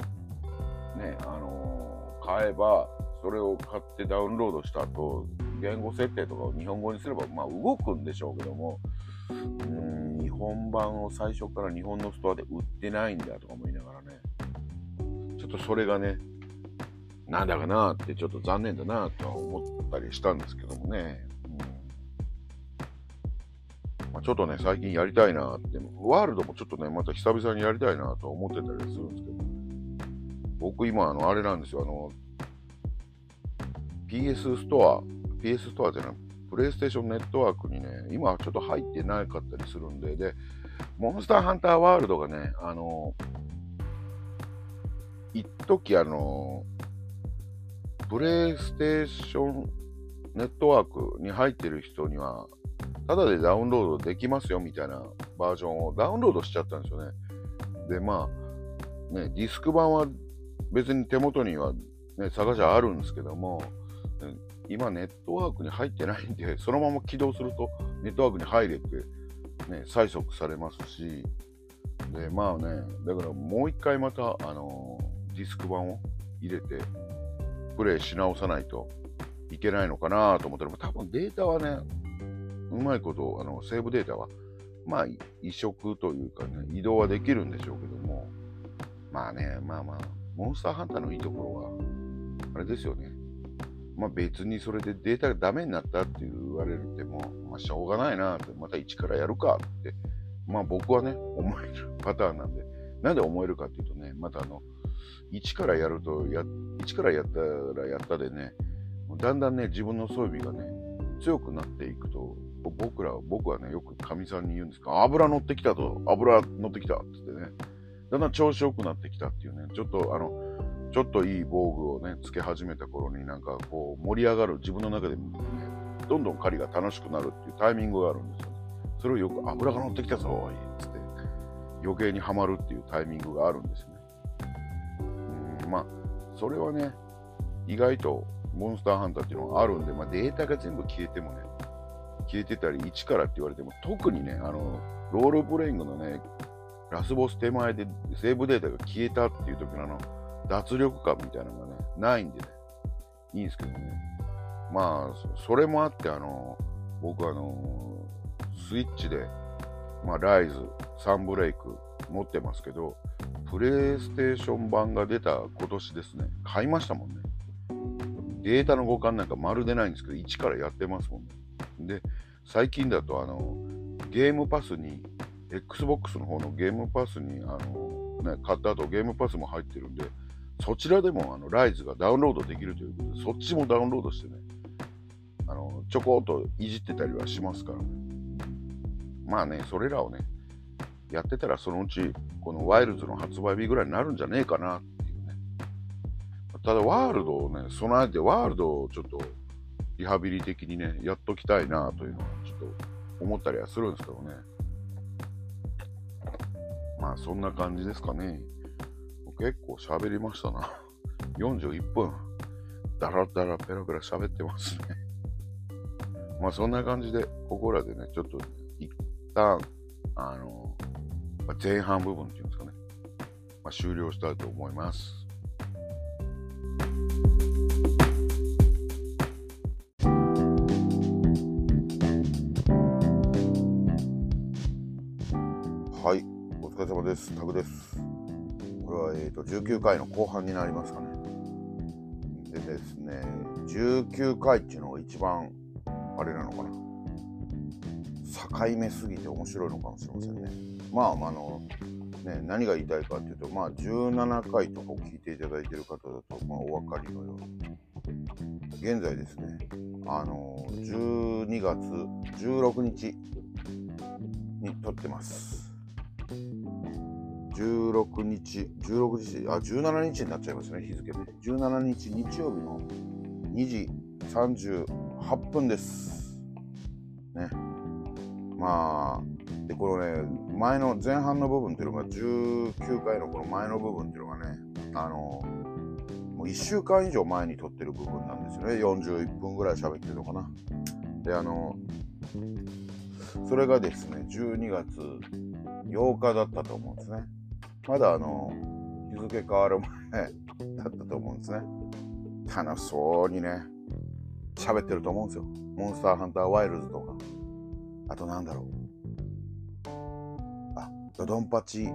ね、あのー、買えば、それを買ってダウンロードした後、言語設定とかを日本語にすれば、まあ動くんでしょうけども、うん、日本版を最初から日本のストアで売ってないんだとか思いながらね、ちょっとそれがね、なんだかなってちょっと残念だなとは思ったりしたんですけどもね。うん。まあ、ちょっとね、最近やりたいなって、ワールドもちょっとね、また久々にやりたいなと思ってたりするんですけど、僕今、あの、あれなんですよ、あの、PS ストア PS ストアじゃない、プレイステーションネットワークにね、今はちょっと入ってなかったりするんで、で、モンスターハンターワールドがね、あの、一時あの、プレイステーションネットワークに入ってる人には、ただでダウンロードできますよみたいなバージョンをダウンロードしちゃったんですよね。で、まあ、ね、ディスク版は別に手元にはね、探しあるんですけども、今ネットワークに入ってないんで、そのまま起動するとネットワークに入れて、ね、催促されますし、で、まあね、だからもう一回また、あの、ディスク版を入れて、プレイし直さないといけないのかなと思ったら、多分データはね、うまいこと、あの、セーブデータは、まあ、移植というかね、移動はできるんでしょうけども、まあね、まあまあ、モンスターハンターのいいところは、あれですよね。まあ別にそれでデータがダメになったって言われるってもう、まあしょうがないなって、また一からやるかって、まあ僕はね、思えるパターンなんで、なんで思えるかっていうとね、またあの、一からやると、や、一からやったらやったでね、だんだんね、自分の装備がね、強くなっていくと、僕ら、僕はね、よくかみさんに言うんですか、油乗ってきたと、油乗ってきたって言ってね、だんだん調子良くなってきたっていうね、ちょっとあの、ちょっといい防具をね、つけ始めた頃になんかこう盛り上がる、自分の中でも、ね、どんどん狩りが楽しくなるっていうタイミングがあるんですよ。それをよく油が乗ってきたぞ、いつって、余計にはまるっていうタイミングがあるんですね。うん、まあ、それはね、意外とモンスターハンターっていうのがあるんで、まあ、データが全部消えてもね、消えてたり、一からって言われても、特にね、あの、ロールプレイングのね、ラスボス手前でセーブデータが消えたっていう時のあの、脱力感みたいなのがね、ないんでね、いいんですけどね。まあ、それもあって、あの、僕あの、スイッチで、まあ、ライズ、サンブレイク持ってますけど、プレイステーション版が出た今年ですね、買いましたもんね。データの互換なんかまるでないんですけど、一からやってますもんね。で、最近だと、あの、ゲームパスに、Xbox の方のゲームパスに、あの、ね、買った後ゲームパスも入ってるんで、そちらでもあのライズがダウンロードできるということで、そっちもダウンロードしてね、あのちょこっといじってたりはしますからね。まあね、それらをね、やってたらそのうち、このワイルズの発売日ぐらいになるんじゃねえかなっていうね。ただ、ワールドをね、備えて、ワールドをちょっとリハビリ的にね、やっときたいなというのはちょっと思ったりはするんですけどね。まあ、そんな感じですかね。結構喋りましたな。41分。だらだらペラペラ喋ってますね。まあそんな感じで、ここらでね、ちょっと一旦、あの、まあ、前半部分っていうんですかね、まあ、終了したいと思います。はい、お疲れ様です。タグです。は、えーと、19回の後半になりますかね。でですね、19回っていうのが一番、あれなのかな。境目すぎて面白いのかもしれませんね。まあ、まあの、ね、何が言いたいかっていうと、まあ、17回とかを聞いていただいてる方だと、まあ、お分かりのように、現在ですね、あの、12月16日に撮ってます。16日、16日、あ、17日になっちゃいますね、日付で。17日日曜日の2時38分です。ね。まあ、で、このね、前の前半の部分っていうのが、19回のこの前の部分っていうのがね、あの、もう1週間以上前に撮ってる部分なんですよね。41分ぐらい喋ってるのかな。で、あの、それがですね、12月8日だったと思うんですね。まだあの、日付変わる前だったと思うんですね。楽しそうにね、喋ってると思うんですよ。モンスターハンターワイルズとか。あとなんだろう。あ、ドドンパチ、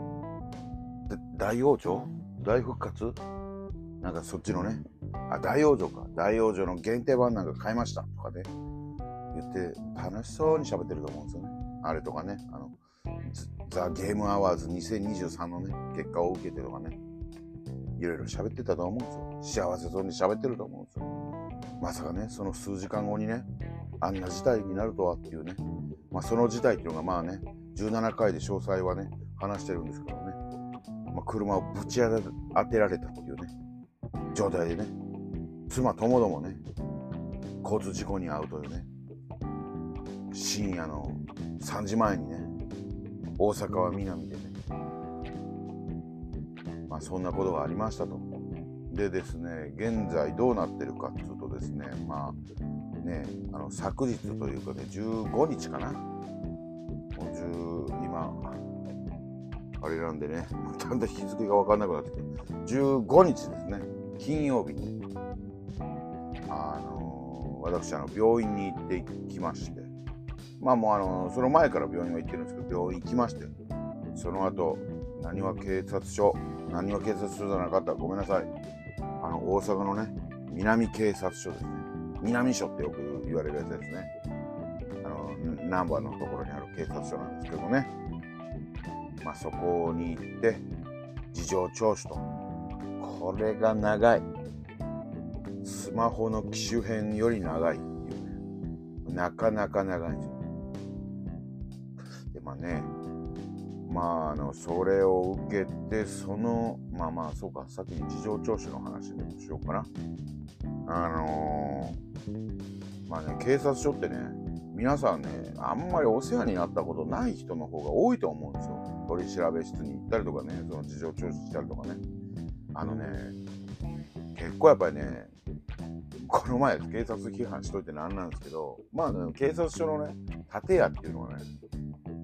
大王女大復活？なんかそっちのね。あ、大王女か。大王女の限定版なんか買いましたとかね。言って楽しそうに喋ってると思うんですよね。あれとかね。あの、ザ・ゲームアワーズ2023のね、結果を受けてとかね、いろいろ喋ってたと思うんですよ。幸せそうに喋ってると思うんですよ。まさかね、その数時間後にね、あんな事態になるとはっていうね、まあその事態っていうのがまあね、17回で詳細はね、話してるんですけどね、まあ、車をぶち当てられたっていうね、状態でね、妻ともどもね、交通事故に遭うというね、深夜の3時前にね、大阪は南でね、まあ、そんなことがありましたと。でですね、現在どうなってるかっていうとですね、まあね、あの昨日というかね、15日かな。もう10今、あれなんでね、だんだん日付が分かんなくなってきて、15日ですね、金曜日に、あの私、あの病院に行ってきまして、まあもうあの、その前から病院は行ってるんですけど、病院行きまして、その後、なにわ警察署、なにわ警察署じゃなかったらごめんなさい。あの、大阪のね、南警察署ですね。南署ってよく言われるやつですね。あの、南波のところにある警察署なんですけどね。まあそこに行って、事情聴取と。これが長い。スマホの機種編より長い。なかなか長いんですよ。で、まあね、まあ、あの、それを受けて、その、まあまあ、そうか、先に事情聴取の話でもしようかな。あのー、まあね、警察署ってね、皆さんね、あんまりお世話になったことない人の方が多いと思うんですよ。取り調べ室に行ったりとかね、その事情聴取したりとかね。あのね、結構やっぱりね、この前警察批判しといてなんなんですけど、まあ、ね、警察署のね、建屋っていうのはね、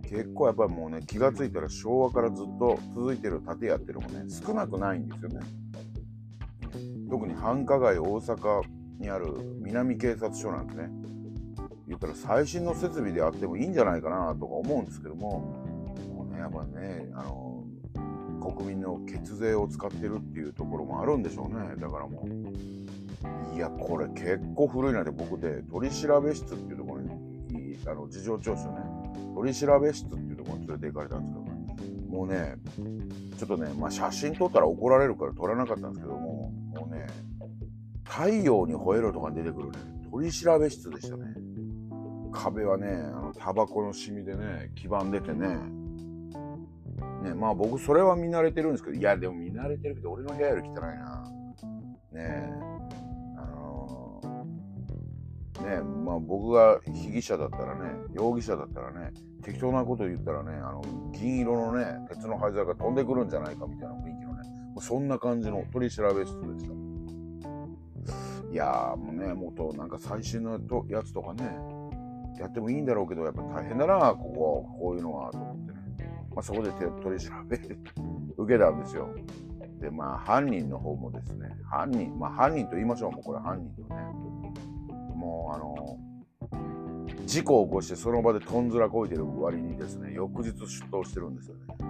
結構やっぱりもうね、気がついたら昭和からずっと続いてる建屋っていうのもね、少なくないんですよね。特に繁華街大阪にある南警察署なんてね、言ったら最新の設備であってもいいんじゃないかなとか思うんですけども、もうね、やっぱね、あの、国民の血税を使ってるっていうところもあるんでしょうね。だからもう、いや、これ結構古いなって僕で、取調室っていうところに、あの事情聴取ね、取調べ室っていうところに連れて行かれたんですけど、もうね、ちょっとね、まあ、写真撮ったら怒られるから撮らなかったんですけども、もうね、太陽に吠えろとか出てくるね、取調べ室でしたね。壁はね、あのタバコのシミでね、黄ばんでてね、ね、まあ僕それは見慣れてるんですけど、いやでも見慣れてるけど俺の部屋より汚いな。ねえ、ねまあ僕が被疑者だったらね、容疑者だったらね、適当なこと言ったらね、あの、銀色のね、鉄の灰皿が飛んでくるんじゃないかみたいな雰囲気のね、そんな感じの取り調べ室でした。いやーもうね、もっとなんか最新のやつとかね、やってもいいんだろうけど、やっぱ大変だな、ここ、こういうのは、と思ってね。まあ、そこで取り調べ 受けたんですよ。で、まあ、犯人の方もですね、犯人、まあ、犯人と言いましょう、もうこれ犯人とね。もう、あの、事故を起こしてその場でとんずらこいてる割にですね、翌日出頭してるんですよね。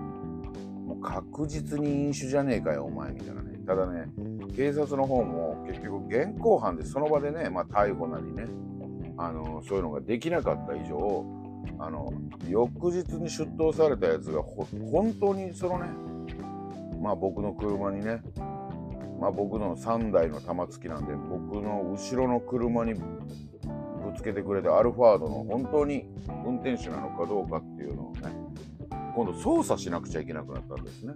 もう確実に飲酒じゃねえかよ、お前、みたいなね。ただね、警察の方も結局現行犯でその場でね、まあ、逮捕なりね、あのそういうのができなかった以上あの翌日に出頭されたやつが本当にそのねまあ僕の車にねまあ僕の3台の玉突きなんで僕の後ろの車にぶつけてくれたアルファードの本当に運転手なのかどうかっていうのをね今度操作しなくちゃいけなくなったんですね。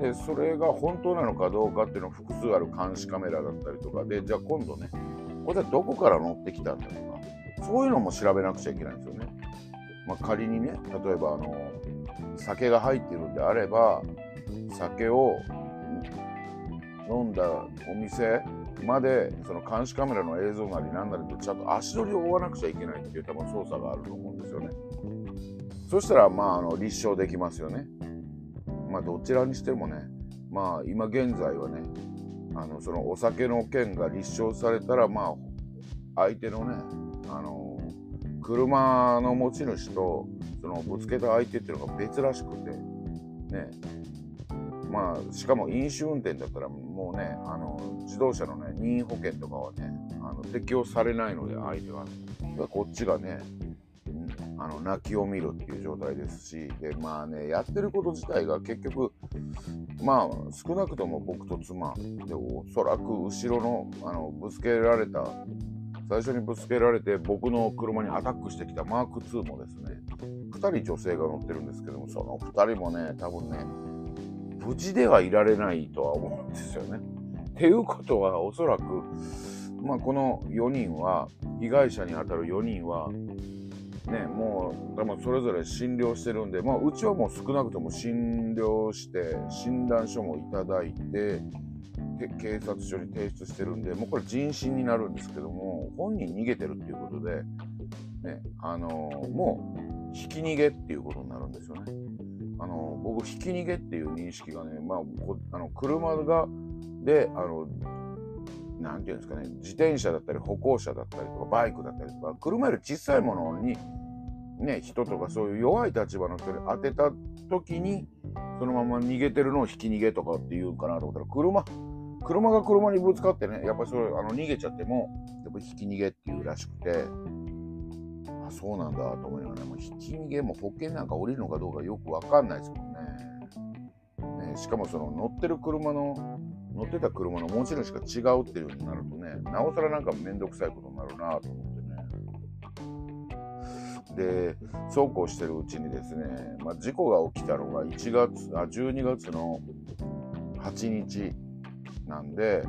でそれが本当なのかどうかっていうのを複数ある監視カメラだったりとかでじゃあ今度ねこれはどこから乗ってきたんだとかそういうのも調べなくちゃいけないんですよね。まあ、仮にね、例えばあの酒が入ってるんであれば、酒を飲んだお店までその監視カメラの映像なりなんなりでちゃんと足取りを追わなくちゃいけないっていう多分操作があると思うんですよね。そしたらまああの立証できますよね。まあどちらにしてもね、まあ今現在はね、あのそのお酒の件が立証されたらまあ相手のねあの車の持ち主とそのぶつけた相手っていうのが別らしくてねまあしかも飲酒運転だったらもうねあの自動車のね任意保険とかはねあの適用されないので相手はこっちがねあの泣きを見るっていう状態ですしでまあねやってること自体が結局まあ少なくとも僕と妻でおそらく後ろのあのぶつけられた最初にぶつけられて僕の車にアタックしてきたマーク2もですね2人女性が乗ってるんですけどもその2人もね多分ね無事ではいられないとは思うんですよね。っていうことはおそらく、まあ、この4人は被害者にあたる4人はね、もう多分それぞれ診療してるんで、まあ、うちはもう少なくとも診療して診断書もいただいて警察署に提出してるんで、もうこれ人身になるんですけども、本人逃げてるっていうことで、ね、あのー、もう、ひき逃げっていうことになるんですよね。あのー、僕、ひき逃げっていう認識がね、まあ、あの車が、で、あの、なんていうんですかね、自転車だったり歩行者だったりとかバイクだったりとか、車より小さいものに、ね、人とかそういう弱い立場の人に当てた時に、そのまま逃げてるのをひき逃げとかって言うかなと思ったら、車、車が車にぶつかってね、やっぱりそれ、あの、逃げちゃっても、やっぱりひき逃げっていうらしくて、あ、そうなんだと思いながら、もうひき逃げも保険なんか降りるのかどうかよくわかんないですもんね。ねしかもその乗ってる車の、乗ってた車の持ち主が違うっていう風になるとね、なおさらなんかめんどくさいことになるなと思ってね。でそうこうしてるうちにですね、まあ、事故が起きたのが1月あ12月の8日なんで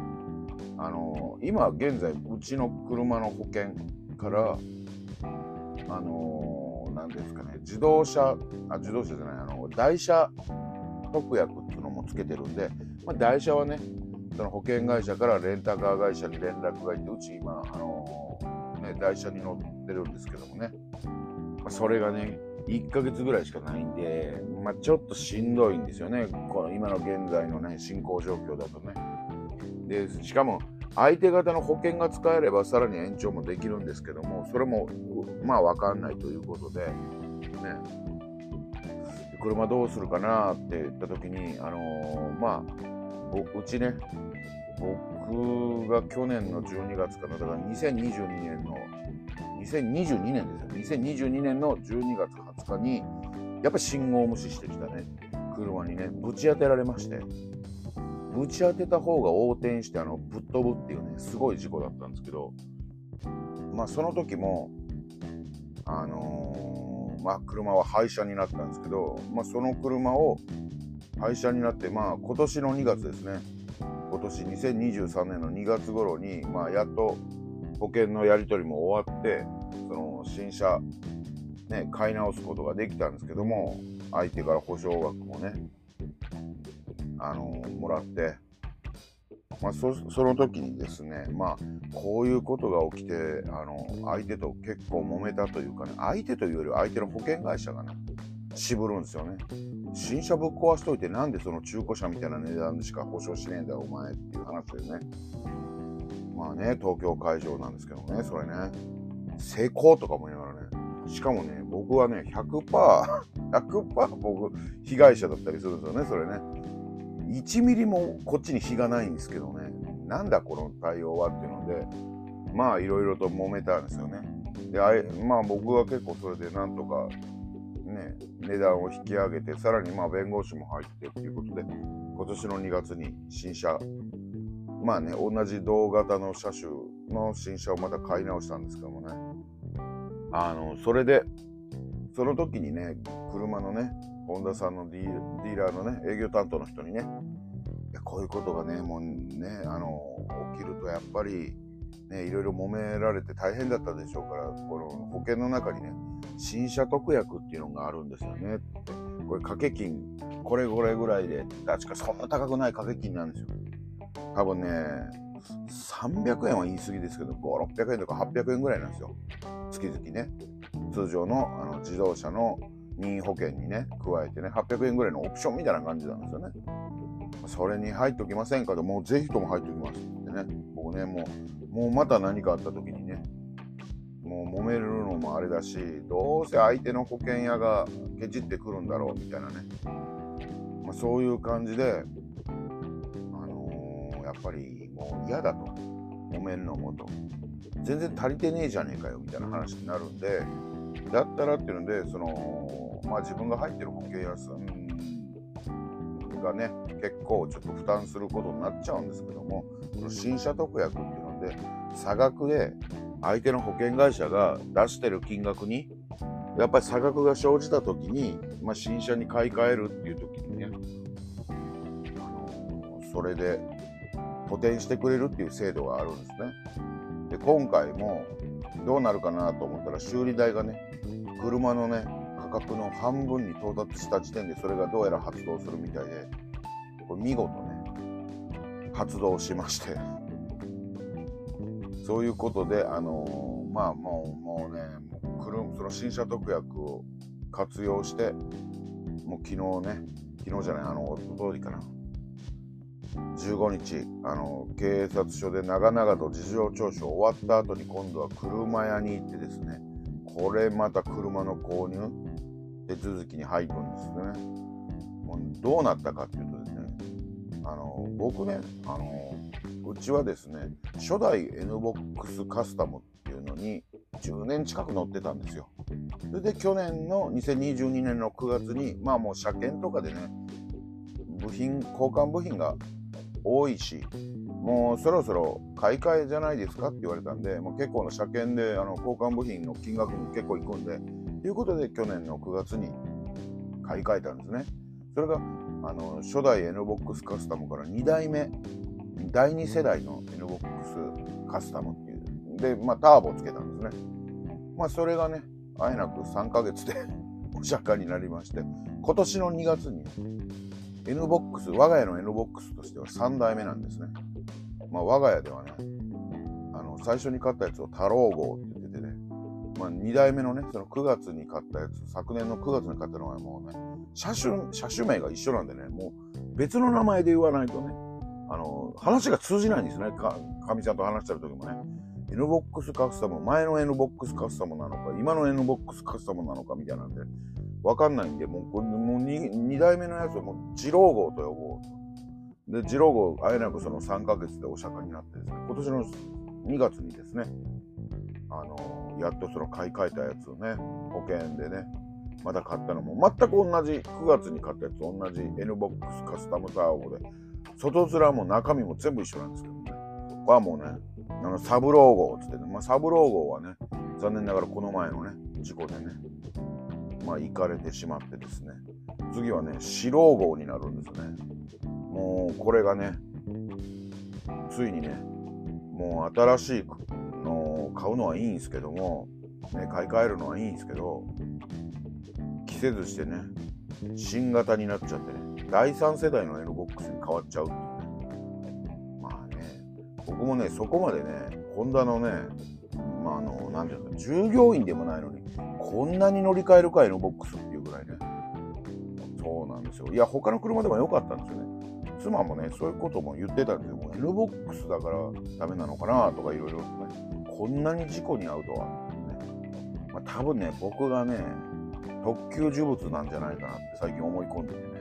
あの今現在うちの車の保険からあの何ですかね自動車あ自動車じゃないあの台車特約っていうのもつけてるんで、まあ、台車はねその保険会社からレンタカー会社に連絡がいてうち今あのね台車に乗ってるんですけどもね、まあ、それがね1ヶ月ぐらいしかないんで、まあ、ちょっとしんどいんですよね。この今の現在のね進行状況だとね。でしかも相手方の保険が使えればさらに延長もできるんですけどもそれもまあ分かんないということでね。車どうするかなって言った時にあのー、まあうちね僕が去年の12月かなだから2022年の2022年ですよ。2022年の12月20日にやっぱ信号無視してきたね。車にねぶち当てられまして。ぶち当てた方が横転してあのぶっ飛ぶっていうねすごい事故だったんですけどまあその時もあのー、まあ車は廃車になったんですけど、まあ、その車を廃車になってまあ今年の2月ですね。今年2023年の2月頃に、まあ、やっと保険のやり取りも終わってその新車、ね、買い直すことができたんですけども相手から保証額もねあのもらって、まあ、そその時にですね、まあ、こういうことが起きてあの相手と結構揉めたというかね相手というより相手の保険会社がね渋るんですよね。新車ぶっ壊しといてなんでその中古車みたいな値段でしか保証しねえんだよお前っていう話でね。まあね東京会場なんですけどねそれね。成功とかも言いながらね。しかもね僕はね 100%100% 僕被害者だったりするんですよねそれね1ミリもこっちに非がないんですけどね。なんだこの対応はっていうのでまあいろいろと揉めたんですよね。であまあ僕は結構それでなんとかね値段を引き上げてさらにまあ弁護士も入ってっていうことで今年の2月に新車まあね同じ同型の車種の新車をまた買い直したんですけどもね。あのそれでその時にね車のね本田さんのディーラーのね営業担当の人にね。こういうことがねもうねあの起きるとやっぱりねいろいろ揉められて大変だったでしょうからこの保険の中にね新車特約っていうのがあるんですよねって。これ掛け金これこれぐらいで確かそんな高くない掛け金なんですよ。多分ね300円は言い過ぎですけど5600円とか800円ぐらいなんですよ。月々ね。通常のあの自動車の任意保険にね、加えてね、800円ぐらいのオプションみたいな感じなんですよね。それに入っときませんかと、もうぜひとも入っときますってね、僕ね、もう、もうまた何かあった時にね、もう揉めるのもあれだし、どうせ相手の保険屋がケチってくるんだろうみたいなね、まあ、そういう感じで、あのー、やっぱりもう嫌だと、揉めるのもと、全然足りてねえじゃねえかよみたいな話になるんで、だったらっていうので、その、まあ、自分が入ってる保険屋さん。がね結構ちょっと負担することになっちゃうんですけどもこの新車特約っていうので差額で相手の保険会社が出してる金額にやっぱり差額が生じた時に、まあ、新車に買い替えるっていう時にね、あのー、それで補填してくれるっていう制度があるんですね。で今回もどうなるかなと思ったら修理代がね車のね格の半分に到達した時点でそれがどうやら発動するみたいでこれ見事ね発動しまして。そういうことであのー、まあもうもうねもう車その新車特約を活用してもう昨日ね昨日じゃないあのおとといかな。15日あの警察署で長々と事情聴取終わった後に今度は車屋に行ってですねこれまた車の購入手続きに入るんですよね。もうどうなったかっていうとですね、あの僕ね、あのうちはですね、初代 NBOX カスタムっていうのに10年近く乗ってたんですよ。それで去年の2022年の9月に、まあもう車検とかでね、部品、交換部品が多いし、もうそろそろ買い替えじゃないですかって言われたんで、もう結構の車検であの交換部品の金額も結構いくんで、ということで去年の9月に買い替えたんですね。それがあの初代 NBOX カスタムから2代目第2世代の NBOX カスタムっていうで、まあ、ターボつけたんですね。まあそれがねあえなく3ヶ月で お釈迦になりまして今年の2月に NBOX 我が家の NBOX としては3代目なんですね。まあ我が家ではねあの最初に買ったやつを太郎号って言っててねまあ、2代目のね、その9月に買ったやつ、昨年の9月に買ったのはもうね、車種、車種名が一緒なんでね、もう別の名前で言わないとね、あの、話が通じないんですね。か、みちゃんと話してる時もね。NBOX カスタム、前の NBOX カスタムなのか、今の NBOX カスタムなのかみたいなんで、わかんないんで、もう、これもう 2, 2代目のやつをもう、二郎号と呼ぼうと。で、二郎号、あえなくその3ヶ月でお釈迦になってですね、今年の2月にですね、あのやっとその買い替えたやつをね、保険でね、また買ったのも、全く同じ、9月に買ったやつ同じ NBOX カスタムターボで、外面も中身も全部一緒なんですけどね。これはもうね、あのサブロー号っつってね、まあ、サブロー号はね、残念ながらこの前のね、事故でね、まあ、行かれてしまってですね、次はね、白号になるんですよね。もう、これがね、ついにね、もう新しいのを買うのはいいんですけども、ね、買い替えるのはいいんですけど、着せずしてね、新型になっちゃってね、第3世代の N ボックスに変わっちゃうっていう。僕もね、そこまでね、ホンダのね、まああの、なんていうか、従業員でもないのに、こんなに乗り換えるか N ボックスっていうぐらいね。そうなんですよ。いや、他の車でも良かったんですよね。妻もね、そういうことも言ってたんですよ。もう N ボックスだからダメなのかなとかいろいろ、こんなに事故に遭うとは、ね。まあ、多分ね、僕がね、特級呪物なんじゃないかなって最近思い込んでてね。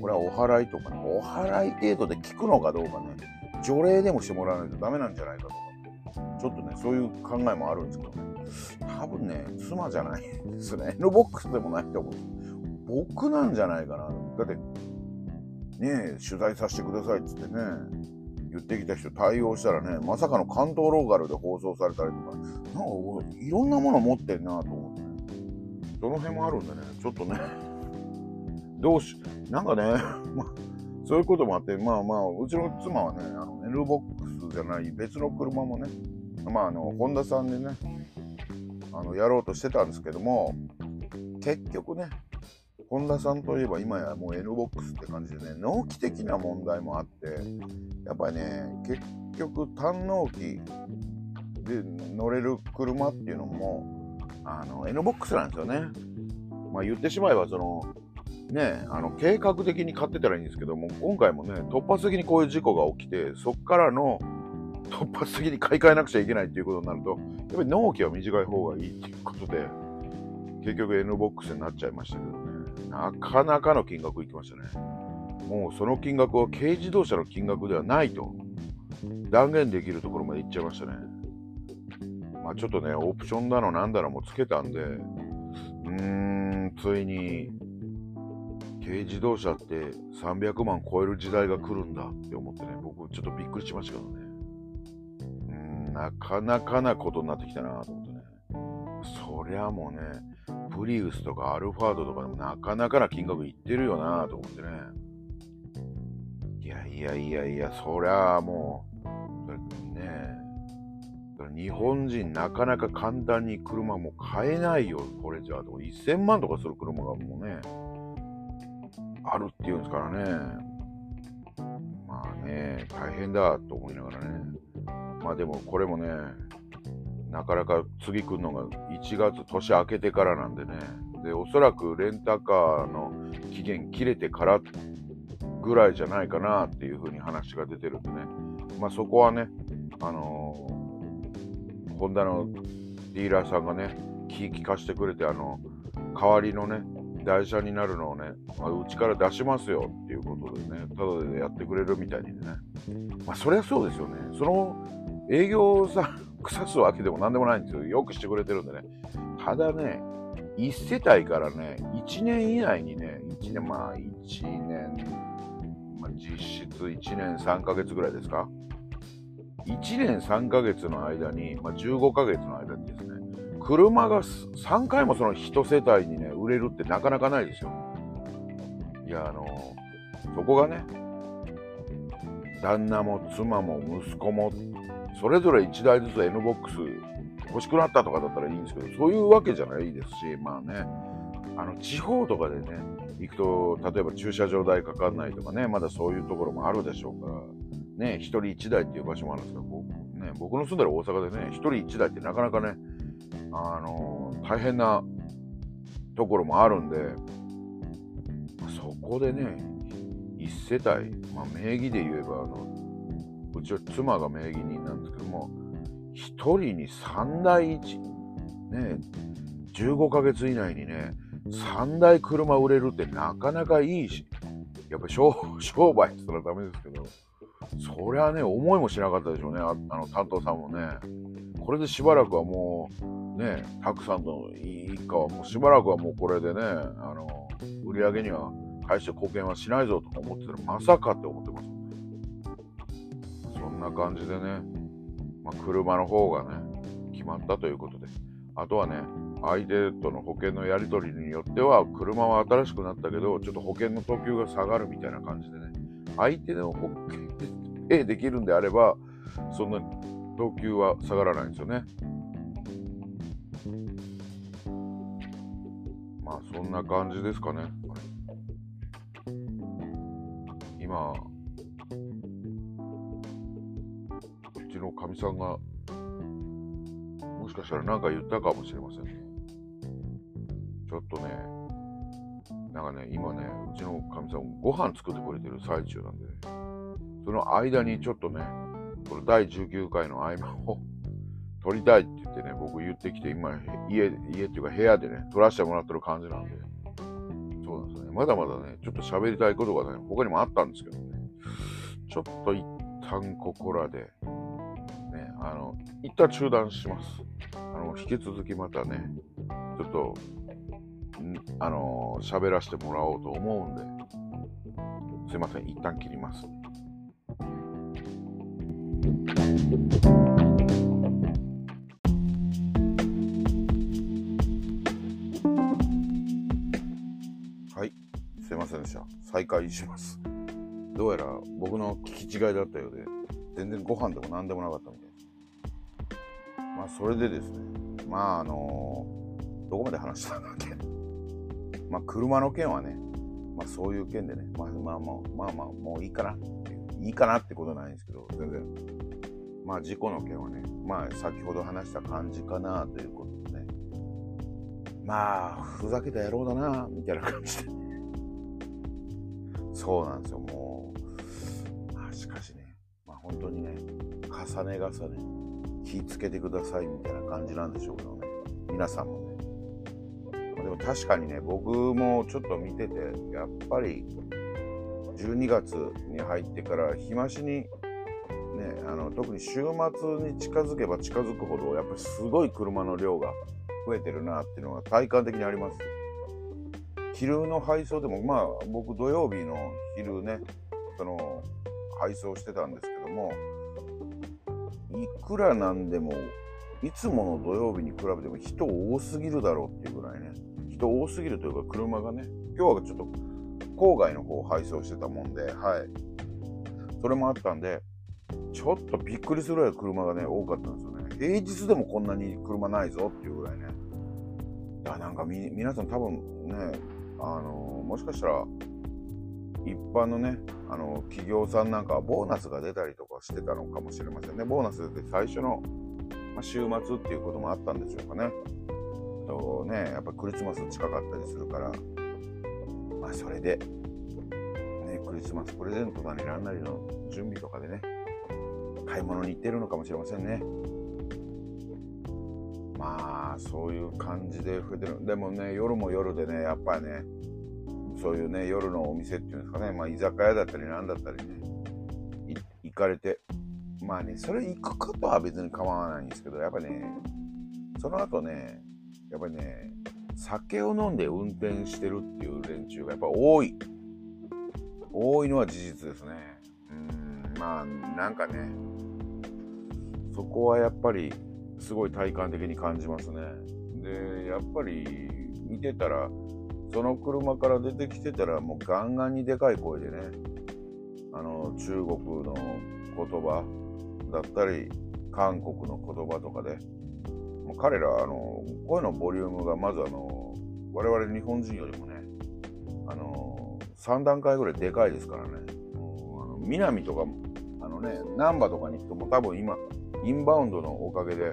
これはお祓いとかね、お祓い程度で効くのかどうかね、除霊でもしてもらわないとダメなんじゃないかとか、ちょっとね、そういう考えもあるんですけどね。多分ね、妻じゃないですね。N ボックスでもないと思う。僕なんじゃないかな。だって、ね取材させてくださいっつってね、言ってきた人対応したらね、まさかの関東ローカルで放送されたりとか、なんかいろんなもの持ってんなと思ってね。その辺もあるんでね、ちょっとね、どうし、なんかね、そういうこともあって、まあまあ、うちの妻はね、あの N ボックスじゃない別の車もね、まああの、ホンダさんでね、あの、やろうとしてたんですけども、結局ね、本田さんといえば今やもう NBOX って感じでね、納期的な問題もあって、やっぱりね、結局単納期で乗れる車っていうのも、あの、NBOX なんですよね。まあ言ってしまえば、その、ね、あの、計画的に買ってたらいいんですけども、今回もね、突発的にこういう事故が起きて、そっからの突発的に買い替えなくちゃいけないっていうことになると、やっぱり納期は短い方がいいっていうことで、結局 NBOX になっちゃいましたけどね。なかなかの金額いきましたね。もうその金額は軽自動車の金額ではないと断言できるところまでいっちゃいましたね。まあちょっとね、オプションだのなんだのもつけたんで、うーん、ついに軽自動車って300万超える時代が来るんだって思ってね、僕ちょっとびっくりしましたけどね。うん、なかなかなことになってきたなと思ってね。そりゃもうね、プリウスとかアルファードとかでもなかなかな金額いってるよなと思ってね。いやいやいやいや、そりゃもう、ね日本人なかなか簡単に車も買えないよ、これじゃあ。1000万とかする車がもうね、あるっていうんですからね。まあね、大変だと思いながらね。まあでもこれもね、なかなか次来るのが1月年明けてからなんでね。で、おそらくレンタカーの期限切れてからぐらいじゃないかなっていうふうに話が出てるんでね。まあそこはね、あのー、ホンダのディーラーさんがね、気利かしてくれて、あの、代わりのね、台車になるのをね、まあ、うちから出しますよっていうことでね、ただでやってくれるみたいにね。まあそりゃそうですよね。その営業さん、腐すわけでも何でもないんですよ。よくしてくれてるんでね。ただね、1世帯からね、1年以内にね、1年、まあ1年、まあ、実質1年3ヶ月ぐらいですか。1年3ヶ月の間に、まあ、15ヶ月の間に、車が3回もその一世帯にね、売れるってなかなかないですよ。いや、あの、そこがね、旦那も妻も息子も、それぞれ1台ずつ NBOX 欲しくなったとかだったらいいんですけど、そういうわけじゃないですし、まあね、あの、地方とかでね、行くと、例えば駐車場代かかんないとかね、まだそういうところもあるでしょうから、ね、1人1台っていう場所もあるんですけど、僕,、ね、僕の住んでる大阪でね、1人1台ってなかなかね、あの大変なところもあるんで、そこでね、1世帯、まあ、名義で言えばあの、うちは妻が名義人なんですけども、1人に3台1、ね、15ヶ月以内にね、3台車売れるってなかなかいいし、やっぱ商 商売って言ったらダメですけど、そりゃね、思いもしなかったでしょうね、あの担当さんもね。これでしばらくはもう、ね、たくさんの一家はもうしばらくはもうこれでね、あの、売り上げには大して貢献はしないぞと思ってたら、まさかって思ってますそんな感じでね、まあ、車の方がね、決まったということで。あとはね、相手との保険のやり取りによっては、車は新しくなったけど、ちょっと保険の等級が下がるみたいな感じでね、相手の保険でできるんであれば、そんなに等級は下がらないんですよね。まあ、そんな感じですかね。今、うちのかみさんが、もしかしたら何か言ったかもしれませんね。ちょっとね、なんかね、今ね、うちのかみさんご飯作ってくれてる最中なんで、ね、その間にちょっとね、この第19回の合間を撮りたいって言ってね、僕言ってきて、今、家、家っていうか部屋でね、撮らせてもらってる感じなんで、そうなんですね。まだまだね、ちょっと喋りたいことがね、他にもあったんですけどね、ちょっと一旦ここらで、ね、あの、一旦中断します。あの、引き続きまたね、ちょっと、あの喋らせてもらおうと思うんで、すいません、一旦切ります。はい、すいませんでした。再開します。どうやら僕の聞き違いだったようで、全然ご飯でも何でもなかったみたいで。まあ、それでですね、まあ、あのー、どこまで話したんだっけまあ、車の件はね、まあ、そういう件でね、まあまあまあ、まあまあ、もういいかなっていいかなってことないんですけど、全然。まあ、事故の件はね、まあ、先ほど話した感じかなということでね。まあ、ふざけた野郎だな、みたいな感じで。そうなんですよ、もう。まあ、しかしね、まあ、本当にね、重ね重ね、気ぃつけてくださいみたいな感じなんでしょうけどね。皆さんもね。でも確かにね、僕もちょっと見てて、やっぱり12月に入ってから日増しに、ね、あの特に週末に近づけば近づくほど、やっぱりすごい車の量が増えてるなっていうのが体感的にあります。昼の配送でも、まあ僕土曜日の昼ね、その配送してたんですけども、いくらなんでもいつもの土曜日に比べても人多すぎるだろうっていうぐらいね、人多すぎるというか車がね今日はちょっと郊外の方を配送してたもんではいそれもあったんでちょっとびっくりするぐらい車がね多かったんですよね。平日でもこんなに車ないぞっていうぐらいね。だなんかみ皆さん多分ねあのもしかしたら一般のねあの企業さんなんかはボーナスが出たりとかしてたのかもしれませんね。ボーナスって最初の、ま、週末っていうこともあったんでしょうかね。とね、やっぱクリスマス近かったりするから、まあそれで、ね、クリスマスプレゼントだね、なんなりの準備とかでね、買い物に行ってるのかもしれませんね。まあ、そういう感じで増えてる。でもね、夜も夜でね、やっぱりね、そういうね、夜のお店っていうんですかね、まあ居酒屋だったりなんだったりね、行かれて、まあね、それ行くことは別に構わないんですけど、やっぱね、その後ね、やっぱりね、酒を飲んで運転してるっていう連中がやっぱ多い。多いのは事実ですね。うん、まあ、なんかね、そこはやっぱりすごい体感的に感じますね。で、やっぱり見てたら、その車から出てきてたら、もうガンガンにでかい声でね、あの、中国の言葉だったり、韓国の言葉とかで、も彼ら、あの、声のボリュームがまずあの、我々日本人よりもね、あの、3段階ぐらいでかいですからね。うん、南とか、あのね、難波とかに行くとも多分今、インバウンドのおかげで、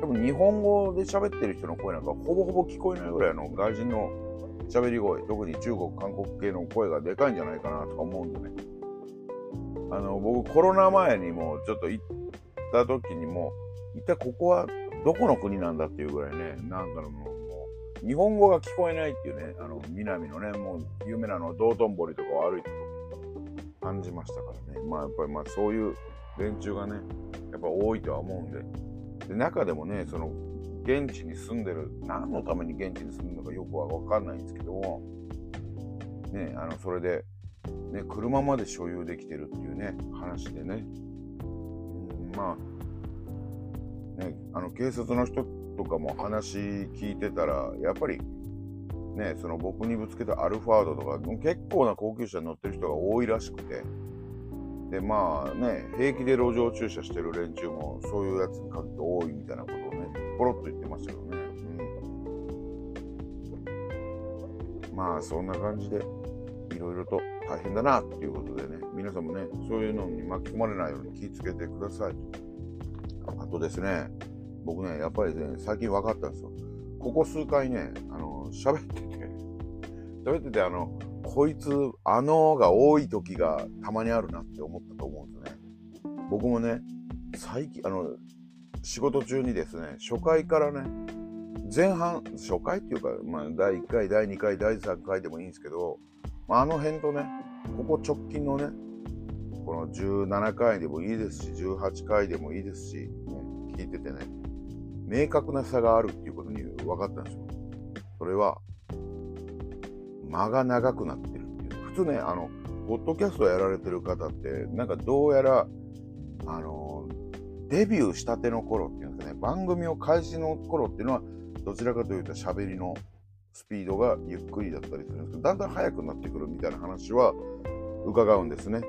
多分日本語で喋ってる人の声なんかほぼほぼ聞こえないぐらいの外人の喋り声、特に中国、韓国系の声がでかいんじゃないかなとか思うんでね。あの、僕コロナ前にもちょっと行った時にも、一体ここはどこの国なんだっていうぐらいね、なんかのもう、日本語が聞こえないっていうね、あの、南のね、もう有名なの道頓堀とかを歩いて感じましたからね。まあやっぱりまあそういう連中がね、やっぱ多いとは思うんで。で、中でもね、その、現地に住んでる、何のために現地に住んでるのかよくはわかんないんですけども、ね、あの、それで、ね、車まで所有できてるっていうね、話でね、うん、まあ、ね、あの、警察の人とかも話聞いてたら、やっぱり、ね、その僕にぶつけたアルファードとか、結構な高級車に乗ってる人が多いらしくて、で、まあね、平気で路上駐車してる連中も、そういうやつに限って多いみたいなことをね、ポロッと言ってましたけどね。うん、まあ、そんな感じで、いろいろと大変だなっていうことでね、皆さんもね、そういうのに巻き込まれないように気をつけてください。あとですね、僕ね、やっぱりね、最近分かったんですよ。ここ数回ね、あの、喋ってて、喋ってて、あの、こいつ、あのが多い時がたまにあるなって思ったと思うんですね。僕もね、最近、あの、仕事中にですね、初回からね、前半、初回っていうか、まあ、第1回、第2回、第3回でもいいんですけど、まあ、あの辺とね、ここ直近のね、この17回でもいいですし、18回でもいいですし、ね、聞いててね、明確な差があるっていうこと分かったんですよ。それは、間が長くなってるっていう。普通ね、あの、ポッドキャストやられてる方って、なんかどうやら、あの、デビューしたての頃っていうんですかね、番組を開始の頃っていうのは、どちらかというと喋りのスピードがゆっくりだったりするんですけど、だんだん速くなってくるみたいな話は伺うんですね。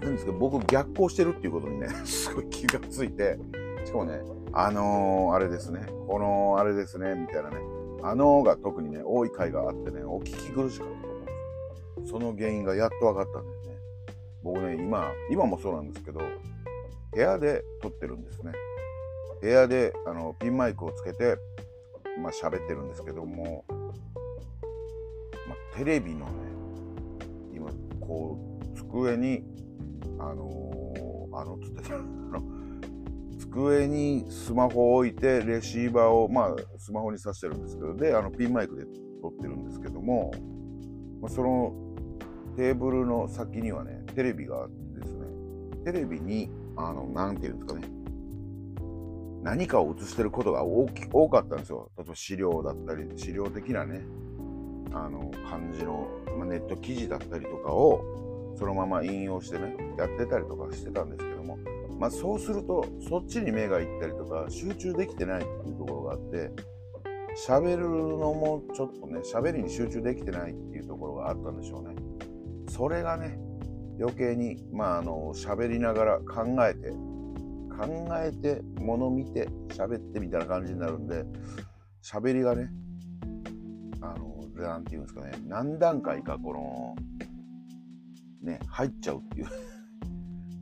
なんですけど、僕逆行してるっていうことにね、すごい気がついて、しかもね、あのー、あれですね、このあれですね、みたいなね、あのーが特にね、多い回があってね、お聞き苦しかったと思うんですよ。その原因がやっと分かったんですね。僕ね、今、今もそうなんですけど、部屋で撮ってるんですね。部屋であのピンマイクをつけて、まあ、喋ってるんですけども、まあ、テレビのね、今、こう、机に、あのー、あの、つってた、机にスマホを置いて、レシーバーを、まあ、スマホに挿してるんですけど、で、あの、ピンマイクで撮ってるんですけども、まあ、そのテーブルの先にはね、テレビがあってですね、テレビに、あの、なんていうんですかね、何かを映してることが大き多かったんですよ。例えば資料だったり、資料的なね、あの、感じの、まあ、ネット記事だったりとかを、そのまま引用してね、やってたりとかしてたんですけど、まあそうすると、そっちに目がいったりとか、集中できてないっていうところがあって、喋るのもちょっとね、喋りに集中できてないっていうところがあったんでしょうね。それがね、余計に、まあ、あの、喋りながら考えて、考えて、物見て、喋ってみたいな感じになるんで、喋りがね、あの、なんていうんですかね、何段階かこの、ね、入っちゃうっていう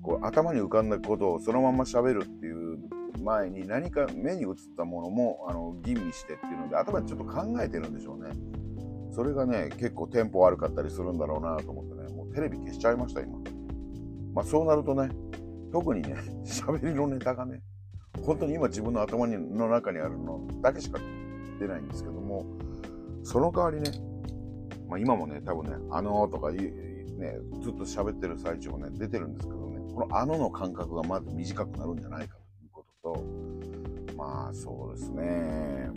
こう頭に浮かんだことをそのまま喋るっていう前に何か目に映ったものもあの吟味してっていうので頭でちょっと考えてるんでしょうね。それがね、結構テンポ悪かったりするんだろうなと思ってね、もうテレビ消しちゃいました、今。まあそうなるとね、特にね、喋りのネタがね、本当に今自分の頭の中にあるのだけしか出ないんですけども、その代わりね、まあ、今もね、多分ね、あのーとかね、ずっと喋ってる最中もね、出てるんですけど、このあのの感覚がまず短くなるんじゃないかということと、まあそうですね、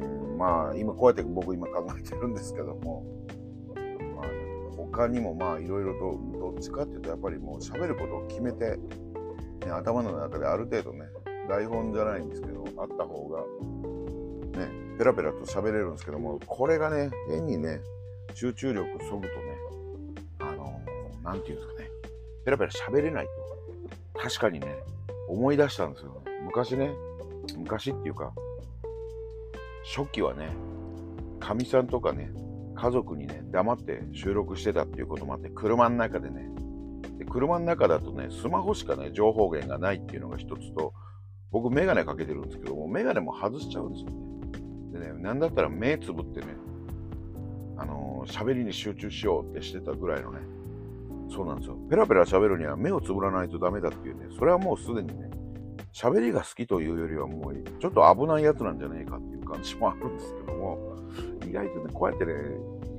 うん、まあ今こうやって僕今考えてるんですけども、まあ、他にもまあいろいろとどっちかっていうとやっぱりもう喋ることを決めてね、頭の中である程度ね、台本じゃないんですけど、あった方が、ね、ペラペラと喋れるんですけども、これがね、変にね、集中力そぐとね、あのー、なんていうんですかね、ペラペラ喋れないと。確かにね、思い出したんですよ。昔ね、昔っていうか、初期はね、かみさんとかね、家族にね、黙って収録してたっていうこともあって、車の中でね、で車の中だとね、スマホしかね、情報源がないっていうのが一つと、僕、メガネかけてるんですけども、メガネも外しちゃうんですよね。でね、なんだったら目つぶってね、あのー、喋りに集中しようってしてたぐらいのね、そうなんですよ。ペラペラ喋るには目をつぶらないとダメだっていうね、それはもうすでにね、喋りが好きというよりはもう、ちょっと危ないやつなんじゃないかっていう感じもあるんですけども、意外とね、こうやってね、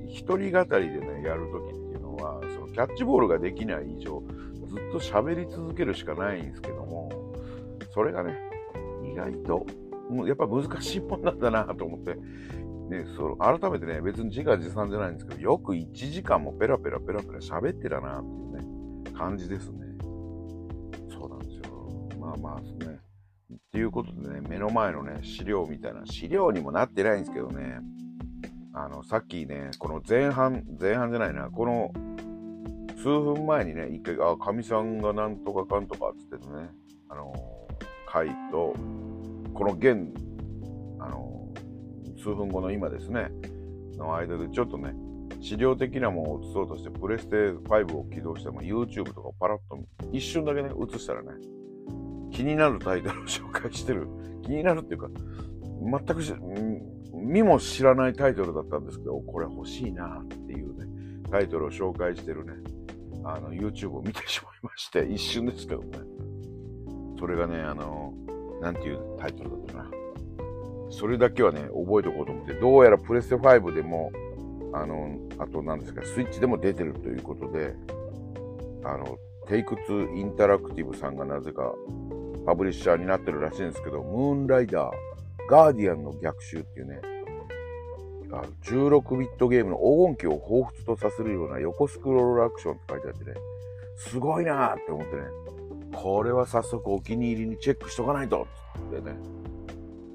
一人語りでね、やるときっていうのは、そのキャッチボールができない以上、ずっと喋り続けるしかないんですけども、それがね、意外と、やっぱ難しいもんなんだなと思って、ね、その改めてね、別に自画自賛じゃないんですけど、よく1時間もペラペラペラペラ喋ってたなっていうね、感じですね。そうなんですよ。まあまあですね。っていうことでね、目の前のね、資料みたいな、資料にもなってないんですけどね、あの、さっきね、この前半、前半じゃないな、この数分前にね、一回、あ、かみさんがなんとかかんとかっつってね、あの回と、この現、数分後の今ですね、の間でちょっとね、資料的なものを映そうとして、プレステ5を起動しても YouTube とかパラッと一瞬だけね、映したらね、気になるタイトルを紹介してる。気になるっていうか、全くし、見も知らないタイトルだったんですけど、これ欲しいなっていうね、タイトルを紹介してるね、あの、YouTube を見てしまいまして、一瞬ですけどね。それがね、あの、なんていうタイトルだったかな。それだけはね、覚えておこうと思って、どうやらプレステ5でも、あの、あと何ですか、スイッチでも出てるということで、あの、テイク2インタラクティブさんがなぜかパブリッシャーになってるらしいんですけど、ムーンライダー、ガーディアンの逆襲っていうね、16ビットゲームの黄金期を彷彿とさせるような横スクロールアクションって書いてあってね、すごいなーって思ってね、これは早速お気に入りにチェックしとかないとってね、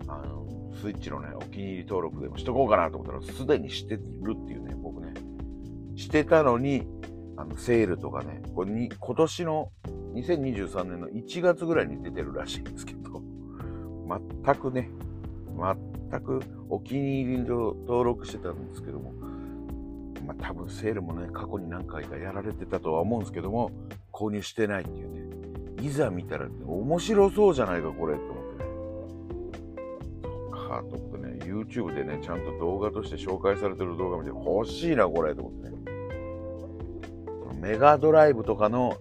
あの、スイッチのね、お気に入り登録でもしとこうかなと思ったら、すでにしてるっていうね、僕ね、してたのに、あの、セールとかね、これに、今年の2023年の1月ぐらいに出てるらしいんですけど、全くね、全くお気に入りの登録してたんですけども、まあ多分セールもね、過去に何回かやられてたとは思うんですけども、購入してないっていうね、いざ見たら、面白そうじゃないか、これ、と。か、と思ってね、YouTube でね、ちゃんと動画として紹介されてる動画見て、欲しいな、これ、と思ってね。メガドライブとかの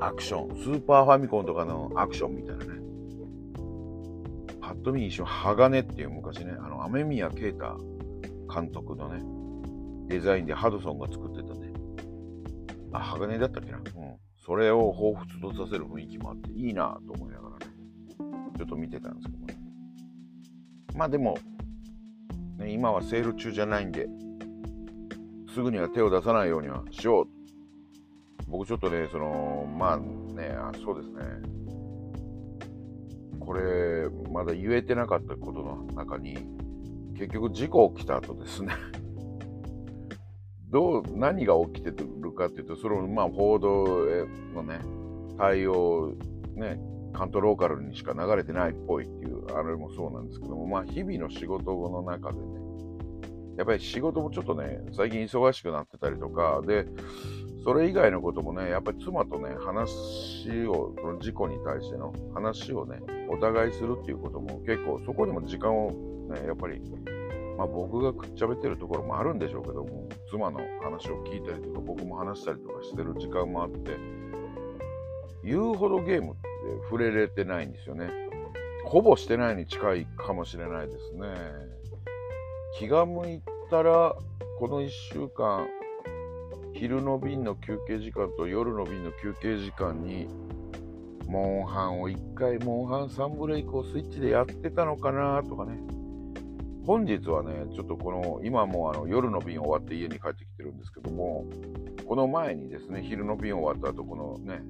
アクション、スーパーファミコンとかのアクションみたいなね。パッと見一瞬、鋼っていう昔ね、あの、雨宮啓太監督のね、デザインでハドソンが作ってたね。あ、鋼だったっけな？うん。それを彷彿とさせる雰囲気もあって、いいなと思いながらね、ちょっと見てたんですけどね。まあでも、ね、今はセール中じゃないんで、すぐには手を出さないようにはしよう僕ちょっとね、その、まあね、あそうですね。これ、まだ言えてなかったことの中に、結局事故起きた後ですねどう、何が起きてるかっていうと、その、まあ、報道のね、対応、ね、関東ローカルにしか流れてないっぽいっていう、あれもそうなんですけども、まあ、日々の仕事の中でね、やっぱり仕事もちょっとね、最近忙しくなってたりとか、で、それ以外のこともね、やっぱり妻とね、話を、その事故に対しての話をね、お互いするっていうことも結構、そこにも時間をね、やっぱり、まあ僕がくっちゃべってるところもあるんでしょうけども、妻の話を聞いたりとか、僕も話したりとかしてる時間もあって、言うほどゲームって触れれてないんですよね。ほぼしてないに近いかもしれないですね。気が向いたら、この1週間、昼の便の休憩時間と夜の便の休憩時間に、モンハンを1回、モンハン3ブレイクをスイッチでやってたのかなとかね。本日はね、ちょっとこの、今もあの夜の便終わって家に帰ってきてるんですけども、この前にですね、昼の便終わった後、このね、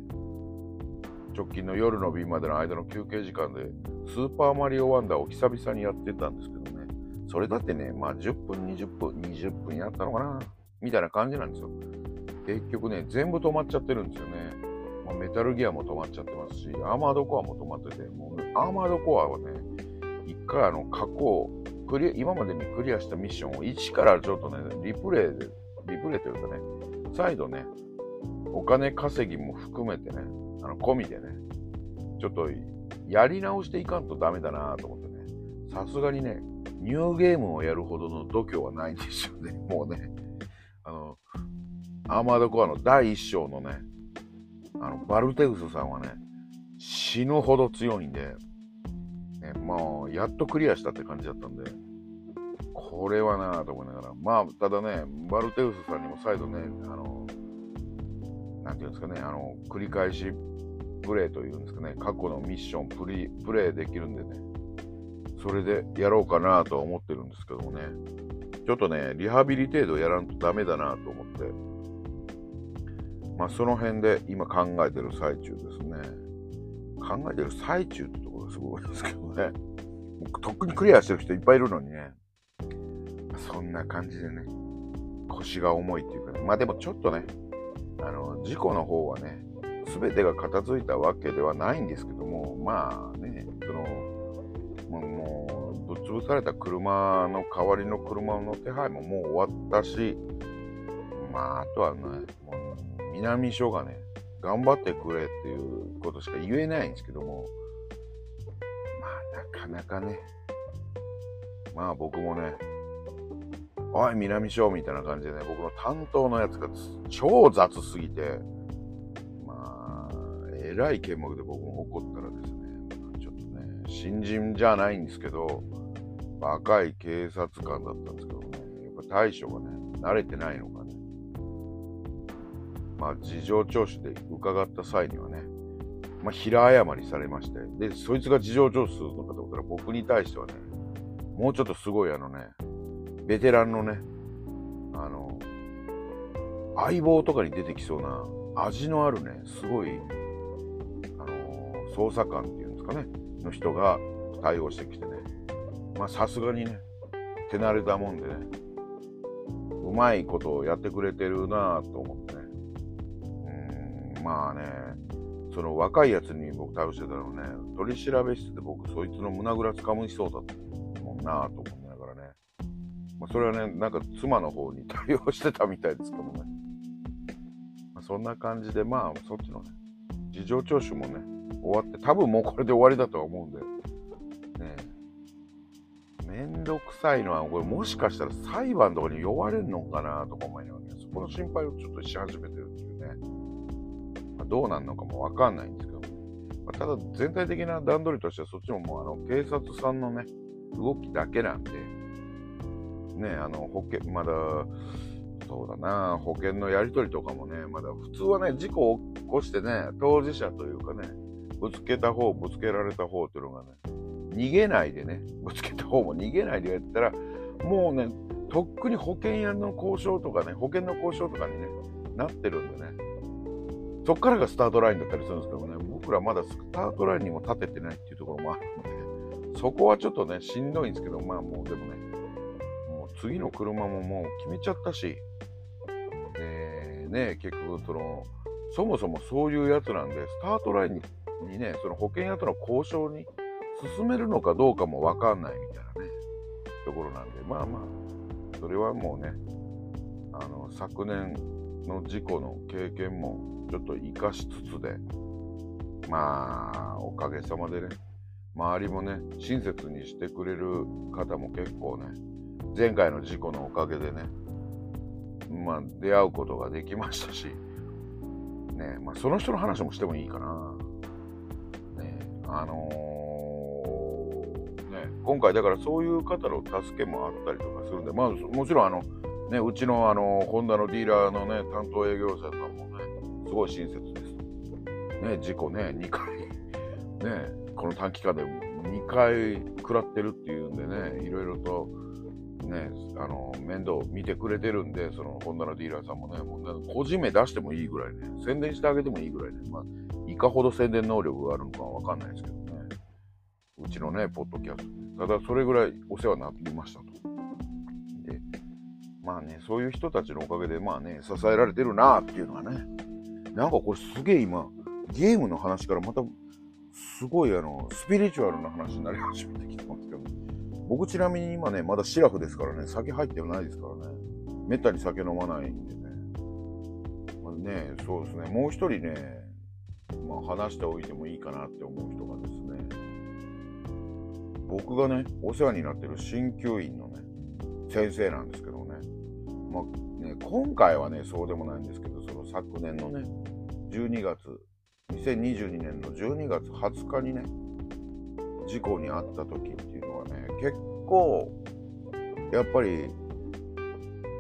直近の夜の便までの間の休憩時間で、スーパーマリオワンダーを久々にやってたんですけどね、それだってね、まあ10分、20分、20分やったのかな、みたいな感じなんですよ。結局ね、全部止まっちゃってるんですよね。まあ、メタルギアも止まっちゃってますし、アーマードコアも止まってて、もう、アーマードコアはね、一回あの過去クリ今までにクリアしたミッションを一からちょっとね、リプレイで、リプレイというかね、再度ね、お金稼ぎも含めてね、あの込みでね、ちょっとやり直していかんとダメだなと思ってね、さすがにね、ニューゲームをやるほどの度胸はないんですよね、もうね。あの、アーマードコアの第一章のね、あの、バルテウスさんはね、死ぬほど強いんで、ね、まあ、やっとクリアしたって感じだったんで、これはなぁと思いながら、まあ、ただね、バルテウスさんにも再度ね、あの、なんていうんですかね、あの、繰り返しプレイというんですかね、過去のミッションプリプレイできるんでね、それでやろうかなとは思ってるんですけどもね、ちょっとね、リハビリ程度やらんとダメだなと思って、まあその辺で今考えてる最中ですね。考えてる最中ってところがすごいですけどね。とっくにクリアしてる人いっぱいいるのにね。そんな感じでね、腰が重いっていうかね。まあでもちょっとね、あの、事故の方はね、全てが片付いたわけではないんですけども、まあね、その、もう、ぶっ潰された車の代わりの車の手配ももう終わったし、まあ、あとはね、もう南署がね、頑張ってくれっていうことしか言えないんですけども、まあ、なかなかね、まあ僕もね、おい、南署みたいな感じでね、僕の担当のやつが超雑すぎて、えらい剣幕で僕も怒ったらですね、ちょっとね、新人じゃないんですけど、若い警察官だったんですけどね、やっぱ対処がね、慣れてないのかね、まあ、事情聴取で伺った際にはね、まあ、平謝りされまして、で、そいつが事情聴取するのかと思ったら、僕に対してはね、もうちょっとすごいあのね、ベテランのね、あの、相棒とかに出てきそうな味のあるね、すごい、捜査官っていうんですかね、の人が対応してきてね、まあさすがにね、手慣れたもんでね、うまいことをやってくれてるなぁと思ってねうん、まあね、その若いやつに僕対応してたのね、取り調べ室で僕そいつの胸ぐらつかむしそうだったもんなぁと思いながらね。まあ、それはね、なんか妻の方に対応してたみたいですけどもね。まあ、そんな感じで、まあそっちのね、事情聴取もね、終わって、多分もうこれで終わりだとは思うんで、ねえ。めんどくさいのは、これもしかしたら裁判とかに呼ばれるのかなとか思いながらね、そこの心配をちょっとし始めてるっていうね。まどうなんのかもわかんないんですけど、まあ、ただ全体的な段取りとしてはそっちももうあの警察さんのね、動きだけなんで、ねえ、あの保険、まだ、そうだな、保険のやり取りとかもね、まだ普通はね、事故を起こしてね、当事者というかね、ぶつけた方、ぶつけられた方っていうのがね、逃げないでね、ぶつけた方も逃げないでやったら、もうね、とっくに保険屋の交渉とかね、保険の交渉とかにね、なってるんでね、そこからがスタートラインだったりするんですけどね、僕らまだスタートラインにも立ててないっていうところもあるので、そこはちょっとね、しんどいんですけど、まあもうでもね、もう次の車ももう決めちゃったし、で、ね、結局その、そもそもそういうやつなんで、スタートラインににね、その保険屋との交渉に進めるのかどうかもわかんないみたいなね、ところなんで、まあまあ、それはもうね、あの、昨年の事故の経験もちょっと生かしつつで、まあ、おかげさまでね、周りもね、親切にしてくれる方も結構ね、前回の事故のおかげでね、まあ、出会うことができましたし、ね、まあ、その人の話もしてもいいかな。あのー、ね、今回だからそういう方の助けもあったりとかするんで、まあ、もちろんあの、ね、うちのあの、ホンダのディーラーのね、担当営業者さんもねすごい親切です。ね、事故ね、2回、ね、この短期間で2回食らってるっていうんでね、いろいろと、ね、あの、面倒見てくれてるんで、その、ホンダのディーラーさんもね、もう個人名出してもいいぐらいね、宣伝してあげてもいいぐらいね、まあ、かほど宣伝能力があるのかわかんないですけどね。うちのね、ポッドキャスト。ただ、それぐらいお世話になりましたと。で、まあね、そういう人たちのおかげで、まあね、支えられてるなっていうのはね、なんかこれすげえ今、ゲームの話からまた、すごいあの、スピリチュアルな話になり始めてきてますけど、僕ちなみに今ね、まだシラフですからね、酒入ってないですからね。めったに酒飲まないんでね。まあ、ね、そうですね、もう一人ね、まあ、話しておいてもいいかなって思う人がですね、僕がね、お世話になってる鍼灸院のね、先生なんですけどね、まあね、今回はね、そうでもないんですけど、その昨年のね、12月、2022年の12月20日にね、事故に遭った時っていうのはね、結構、やっぱり、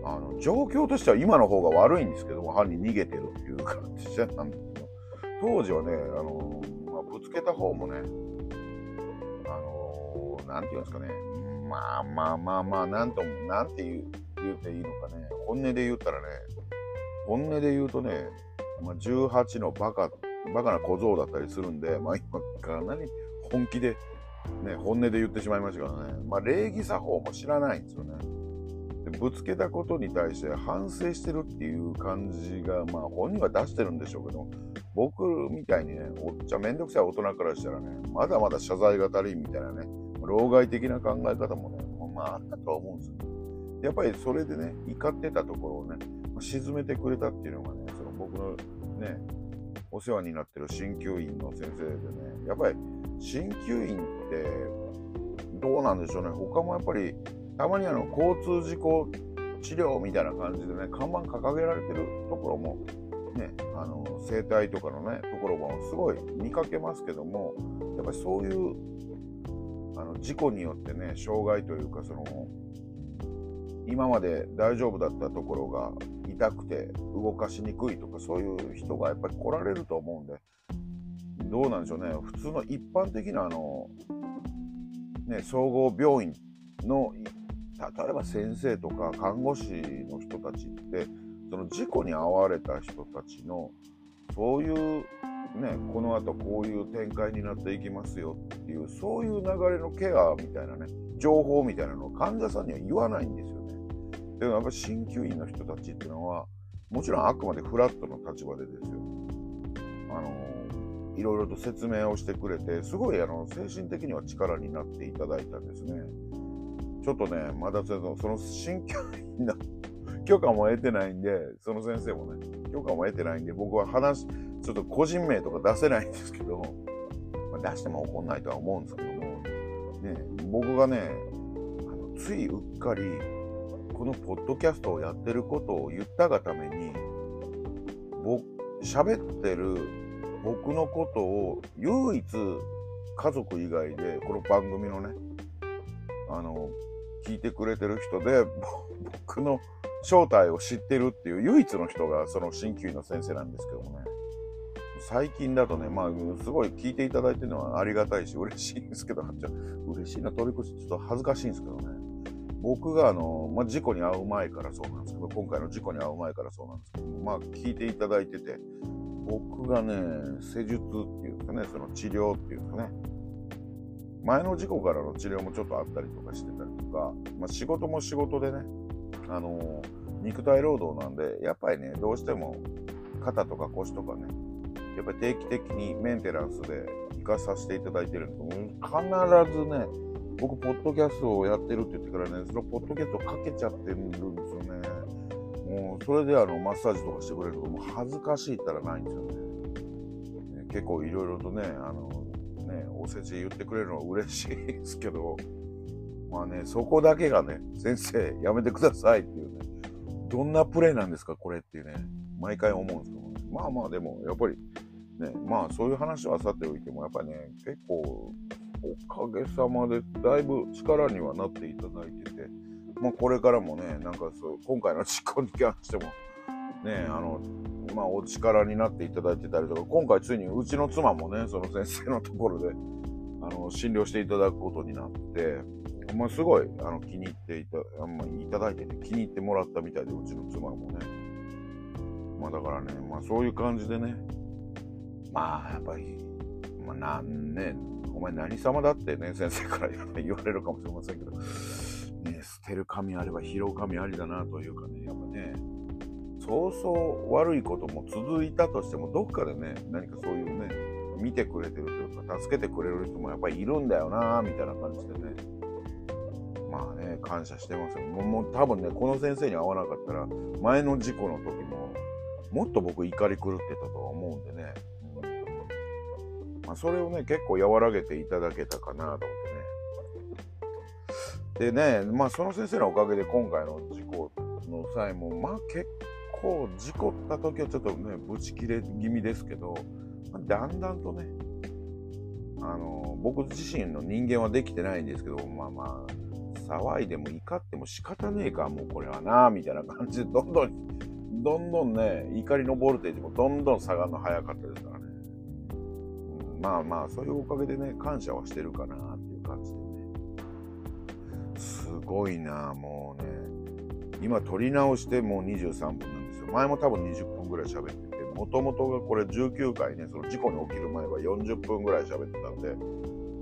あの、状況としては今の方が悪いんですけども、犯人逃げてるっていう感じなんです、当時はね、あの、まあ、ぶつけた方もね、あの、なんていうんですかね、まあまあまあまあ、なんとも、なんて言う、言うていいのかね、本音で言ったらね、本音で言うとね、まあ、18のバカ、バカな小僧だったりするんで、まあ今かなり本気で、ね、本音で言ってしまいましたからね、まあ礼儀作法も知らないんですよね。ぶつけたことに対して反省してるっていう感じが、まあ本人は出してるんでしょうけど、僕みたいにね、おっちゃめんどくさい大人からしたらね、まだまだ謝罪が足りんみたいなね、老害的な考え方もね、まああったとは思うんですよ。やっぱりそれでね、怒ってたところをね、沈めてくれたっていうのがね、その僕のね、お世話になってる鍼灸院の先生でね、やっぱり鍼灸院ってどうなんでしょうね、他もやっぱりたまにあの交通事故治療みたいな感じでね、看板掲げられてるところもね、あの整体とかのね、ところもすごい見かけますけども、やっぱりそういうあの事故によってね、障害というか、その今まで大丈夫だったところが痛くて動かしにくいとかそういう人がやっぱり来られると思うんでどうなんでしょうね。普通の一般的なあの、ね、総合病院の例えば先生とか看護師の人たちってその事故に遭われた人たちのそういうねこの後こういう展開になっていきますよっていうそういう流れのケアみたいなね情報みたいなのを患者さんには言わないんですよね。でもやっぱり鍼灸院の人たちっていうのはもちろんあくまでフラットの立場でですよ。あのいろいろと説明をしてくれてすごいあの精神的には力になっていただいたんですね。ちょっとねまだそのその鍼灸院の 許可も得てないんでその先生もね許可も得てないんで僕は話ちょっと個人名とか出せないんですけど、まあ、出しても怒んないとは思うんですけども、ね、僕がねあのついうっかりこのポッドキャストをやってることを言ったがために、僕、喋ってる僕のことを唯一家族以外でこの番組のね、あの、聞いてくれてる人で、僕の正体を知ってるっていう唯一の人がその鍼灸医の先生なんですけどもね。最近だとね、まあ、すごい聞いていただいてるのはありがたいし、嬉しいんですけど、嬉しいな、取り越しちょっと恥ずかしいんですけどね。僕があの、まあ、事故に遭う前からそうなんですけど、今回の事故に遭う前からそうなんですけど、まあ、聞いていただいてて、僕がね、施術っていうかね、その治療っていうかね、前の事故からの治療もちょっとあったりとかしてたりか、まあ、仕事も仕事でね、あの肉体労働なんで、やっぱりね、どうしても肩とか腰とかね、やっぱり定期的にメンテナンスで行かさせていただいてるんです、必ずね、僕、ポッドキャストをやってるって言ってからね、そのポッドキャストかけちゃってるんですよね。もう、それであの、マッサージとかしてくれると、もう恥ずかしいったらないんですよね。ね結構いろいろとね、あの、ね、おせち言ってくれるのは嬉しいですけど、まあね、そこだけがね、先生、やめてくださいっていうね、どんなプレイなんですか、これっていうね、毎回思うんですけど、ね、まあまあでも、やっぱり、ね、まあそういう話はさておいても、やっぱりね、結構、おかげさまでだいぶ力にはなっていただいてて、まあ、これからもね、なんかそう、今回の事故に関しても、ね、あの、まあ、お力になっていただいてたりとか、今回ついにうちの妻もね、その先生のところで、あの、診療していただくことになって、まあ、すごい、あの、気に入っていた、ま、いただいてて、気に入ってもらったみたいで、うちの妻もね。まあ、だからね、まあ、そういう感じでね、まあやっぱり、まあ、なんねお前何様だってね先生から言われるかもしれませんけど、ね、捨てる神あれば拾う神ありだなというかねやっぱね。そうそう悪いことも続いたとしてもどっかでね何かそういうね見てくれてるというか助けてくれる人もやっぱりいるんだよなみたいな感じでね。まあね感謝してますよ。もうもう多分ねこの先生に会わなかったら前の事故の時ももっと僕怒り狂ってたとは思うんでね、まあ、それをね結構和らげていただけたかなと思ってね。でねまあその先生のおかげで今回の事故の際もまあ結構事故った時はちょっとねブチ切れ気味ですけど、まあ、だんだんとねあの僕自身の人間はできてないんですけどまあまあ騒いでも怒っても仕方ねえかもうこれはなみたいな感じでどんどんどんどんね怒りのボルテージもどんどん下がるの早かったですからね、うん、まあまあそういうおかげでね感謝はしてるかなっていう感じでね。すごいなもうね。今撮り直してもう23分なんですよ。前も多分20分ぐらい喋っててもともとがこれ19回ねその事故に起きる前は40分ぐらい喋ってたんで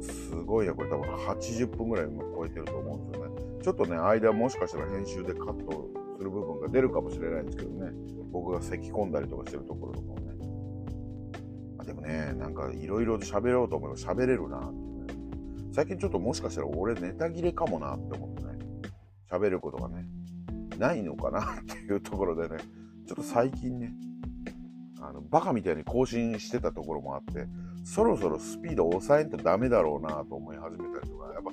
すごいねこれ多分。80分ぐらい超えてると思うんですよね。ちょっとね間もしかしたら編集でカットする部分が出るかもしれないんですけどね。僕が咳き込んだりとかしてるところとかもね。あでもねなんかいろいろ喋ろうと思えば喋れるなってね。最近ちょっともしかしたら俺ネタ切れかもなって思ってね。喋ることがねないのかなっていうところでね。ちょっと最近ねあのバカみたいに更新してたところもあってそろそろスピードを抑えんとダメだろうなと思い始めたりとかやっぱ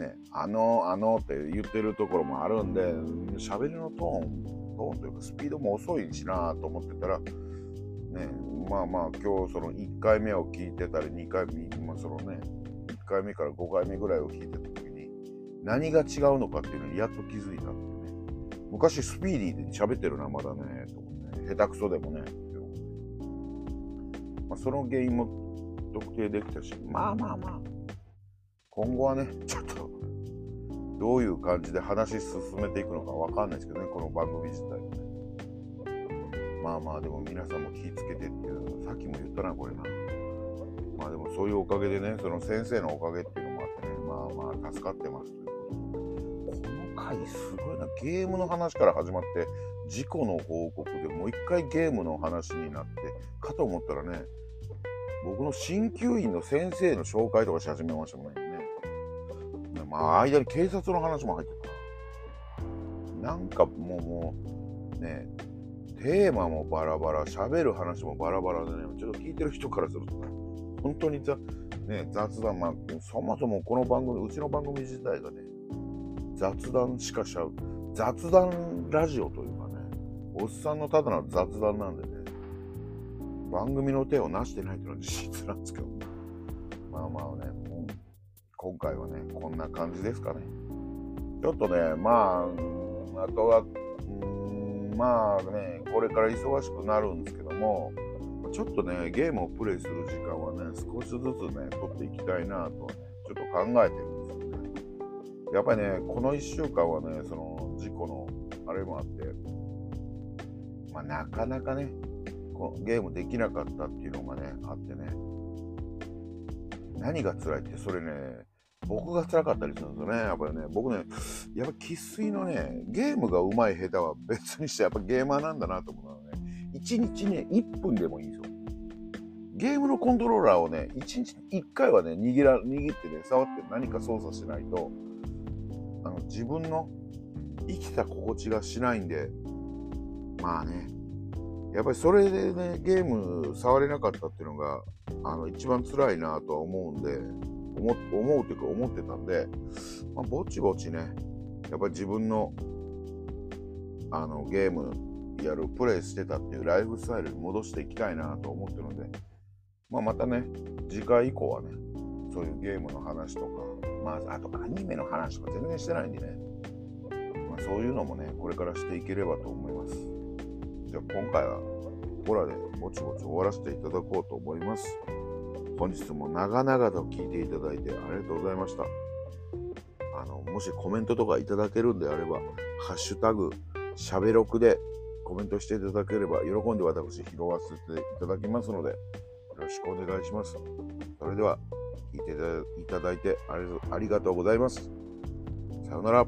ね、あの、あのって言ってるところもあるんで、喋りのトーン、トーンというかスピードも遅いしなと思ってたら、ね、まあまあ今日その1回目を聞いてたり、2回目、まあそのね、1回目から5回目ぐらいを聞いてた時に、何が違うのかっていうのにやっと気づいたってね。昔スピーディーで喋ってるな、まだね、と思ってね。下手くそでもね。まあ、その原因も特定できたし、まあまあまあ、今後はね、ちょっと、どういう感じで話進めていくのかわかんないですけどね、この番組自体はね。まあまあ、でも皆さんも気ぃつけてっていうさっきも言ったな、これな。まあでもそういうおかげでね、その先生のおかげっていうのもあってね、まあまあ助かってますことで。この回すごいな、ゲームの話から始まって、事故の報告でもう一回ゲームの話になって、かと思ったらね、僕の鍼灸院の先生の紹介とかし始めましたもんね。まあ、間に警察の話も入ってたな。んかもう、もう、ね、テーマもバラバラ、喋る話もバラバラでね、ちょっと聞いてる人からするとね、本当にざ、ね、雑談、まあ、そもそもこの番組、うちの番組自体がね、雑談しかしちゃう、雑談ラジオというかね、おっさんのただの雑談なんでね、番組の手をなしてないというのは事実なんですけど、まあまあね、もう今回はね、こんな感じですかね。ちょっとね、まあ、あとは、うん、まあね、これから忙しくなるんですけども、ちょっとね、ゲームをプレイする時間はね、少しずつね、取っていきたいなとはね、ちょっと考えてるんですよね。やっぱりね、この1週間はね、その事故のあれもあって、まあ、なかなかね、ゲームできなかったっていうのがね、あってね、何が辛いって、それね、僕が辛かったりするんですよね。やっぱりね、僕ね、やっぱ生粋のね、ゲームが上手い下手は別にしてやっぱゲーマーなんだなと思うのね、1日ね、1分でもいいんですよ。ゲームのコントローラーをね、1日1回はね、握ら、握ってね、触って何か操作しないと、あの、自分の生きた心地がしないんで、まあね、やっぱりそれでね、ゲーム触れなかったっていうのが、あの、一番辛いなとは思うんで、思思うというか思ってたんで、まあ、ぼちぼちね、やっぱり自分のあのゲームやる、プレイしてたっていうライフスタイルに戻していきたいなと思ってるので、まあ、またね、次回以降はね、そういうゲームの話とか、まあ、あとアニメの話とか全然してないんでね、まあ、そういうのもね、これからしていければと思います。じゃあ今回はここらでぼちぼち終わらせていただこうと思います。本日も長々と聞いていただいてありがとうございました。あの、もしコメントとかいただけるんであれば、ハッシュタグ、しゃべろくでコメントしていただければ、喜んで私拾わせていただきますので、よろしくお願いします。それでは、聞いていただいてありがとうございます。さようなら。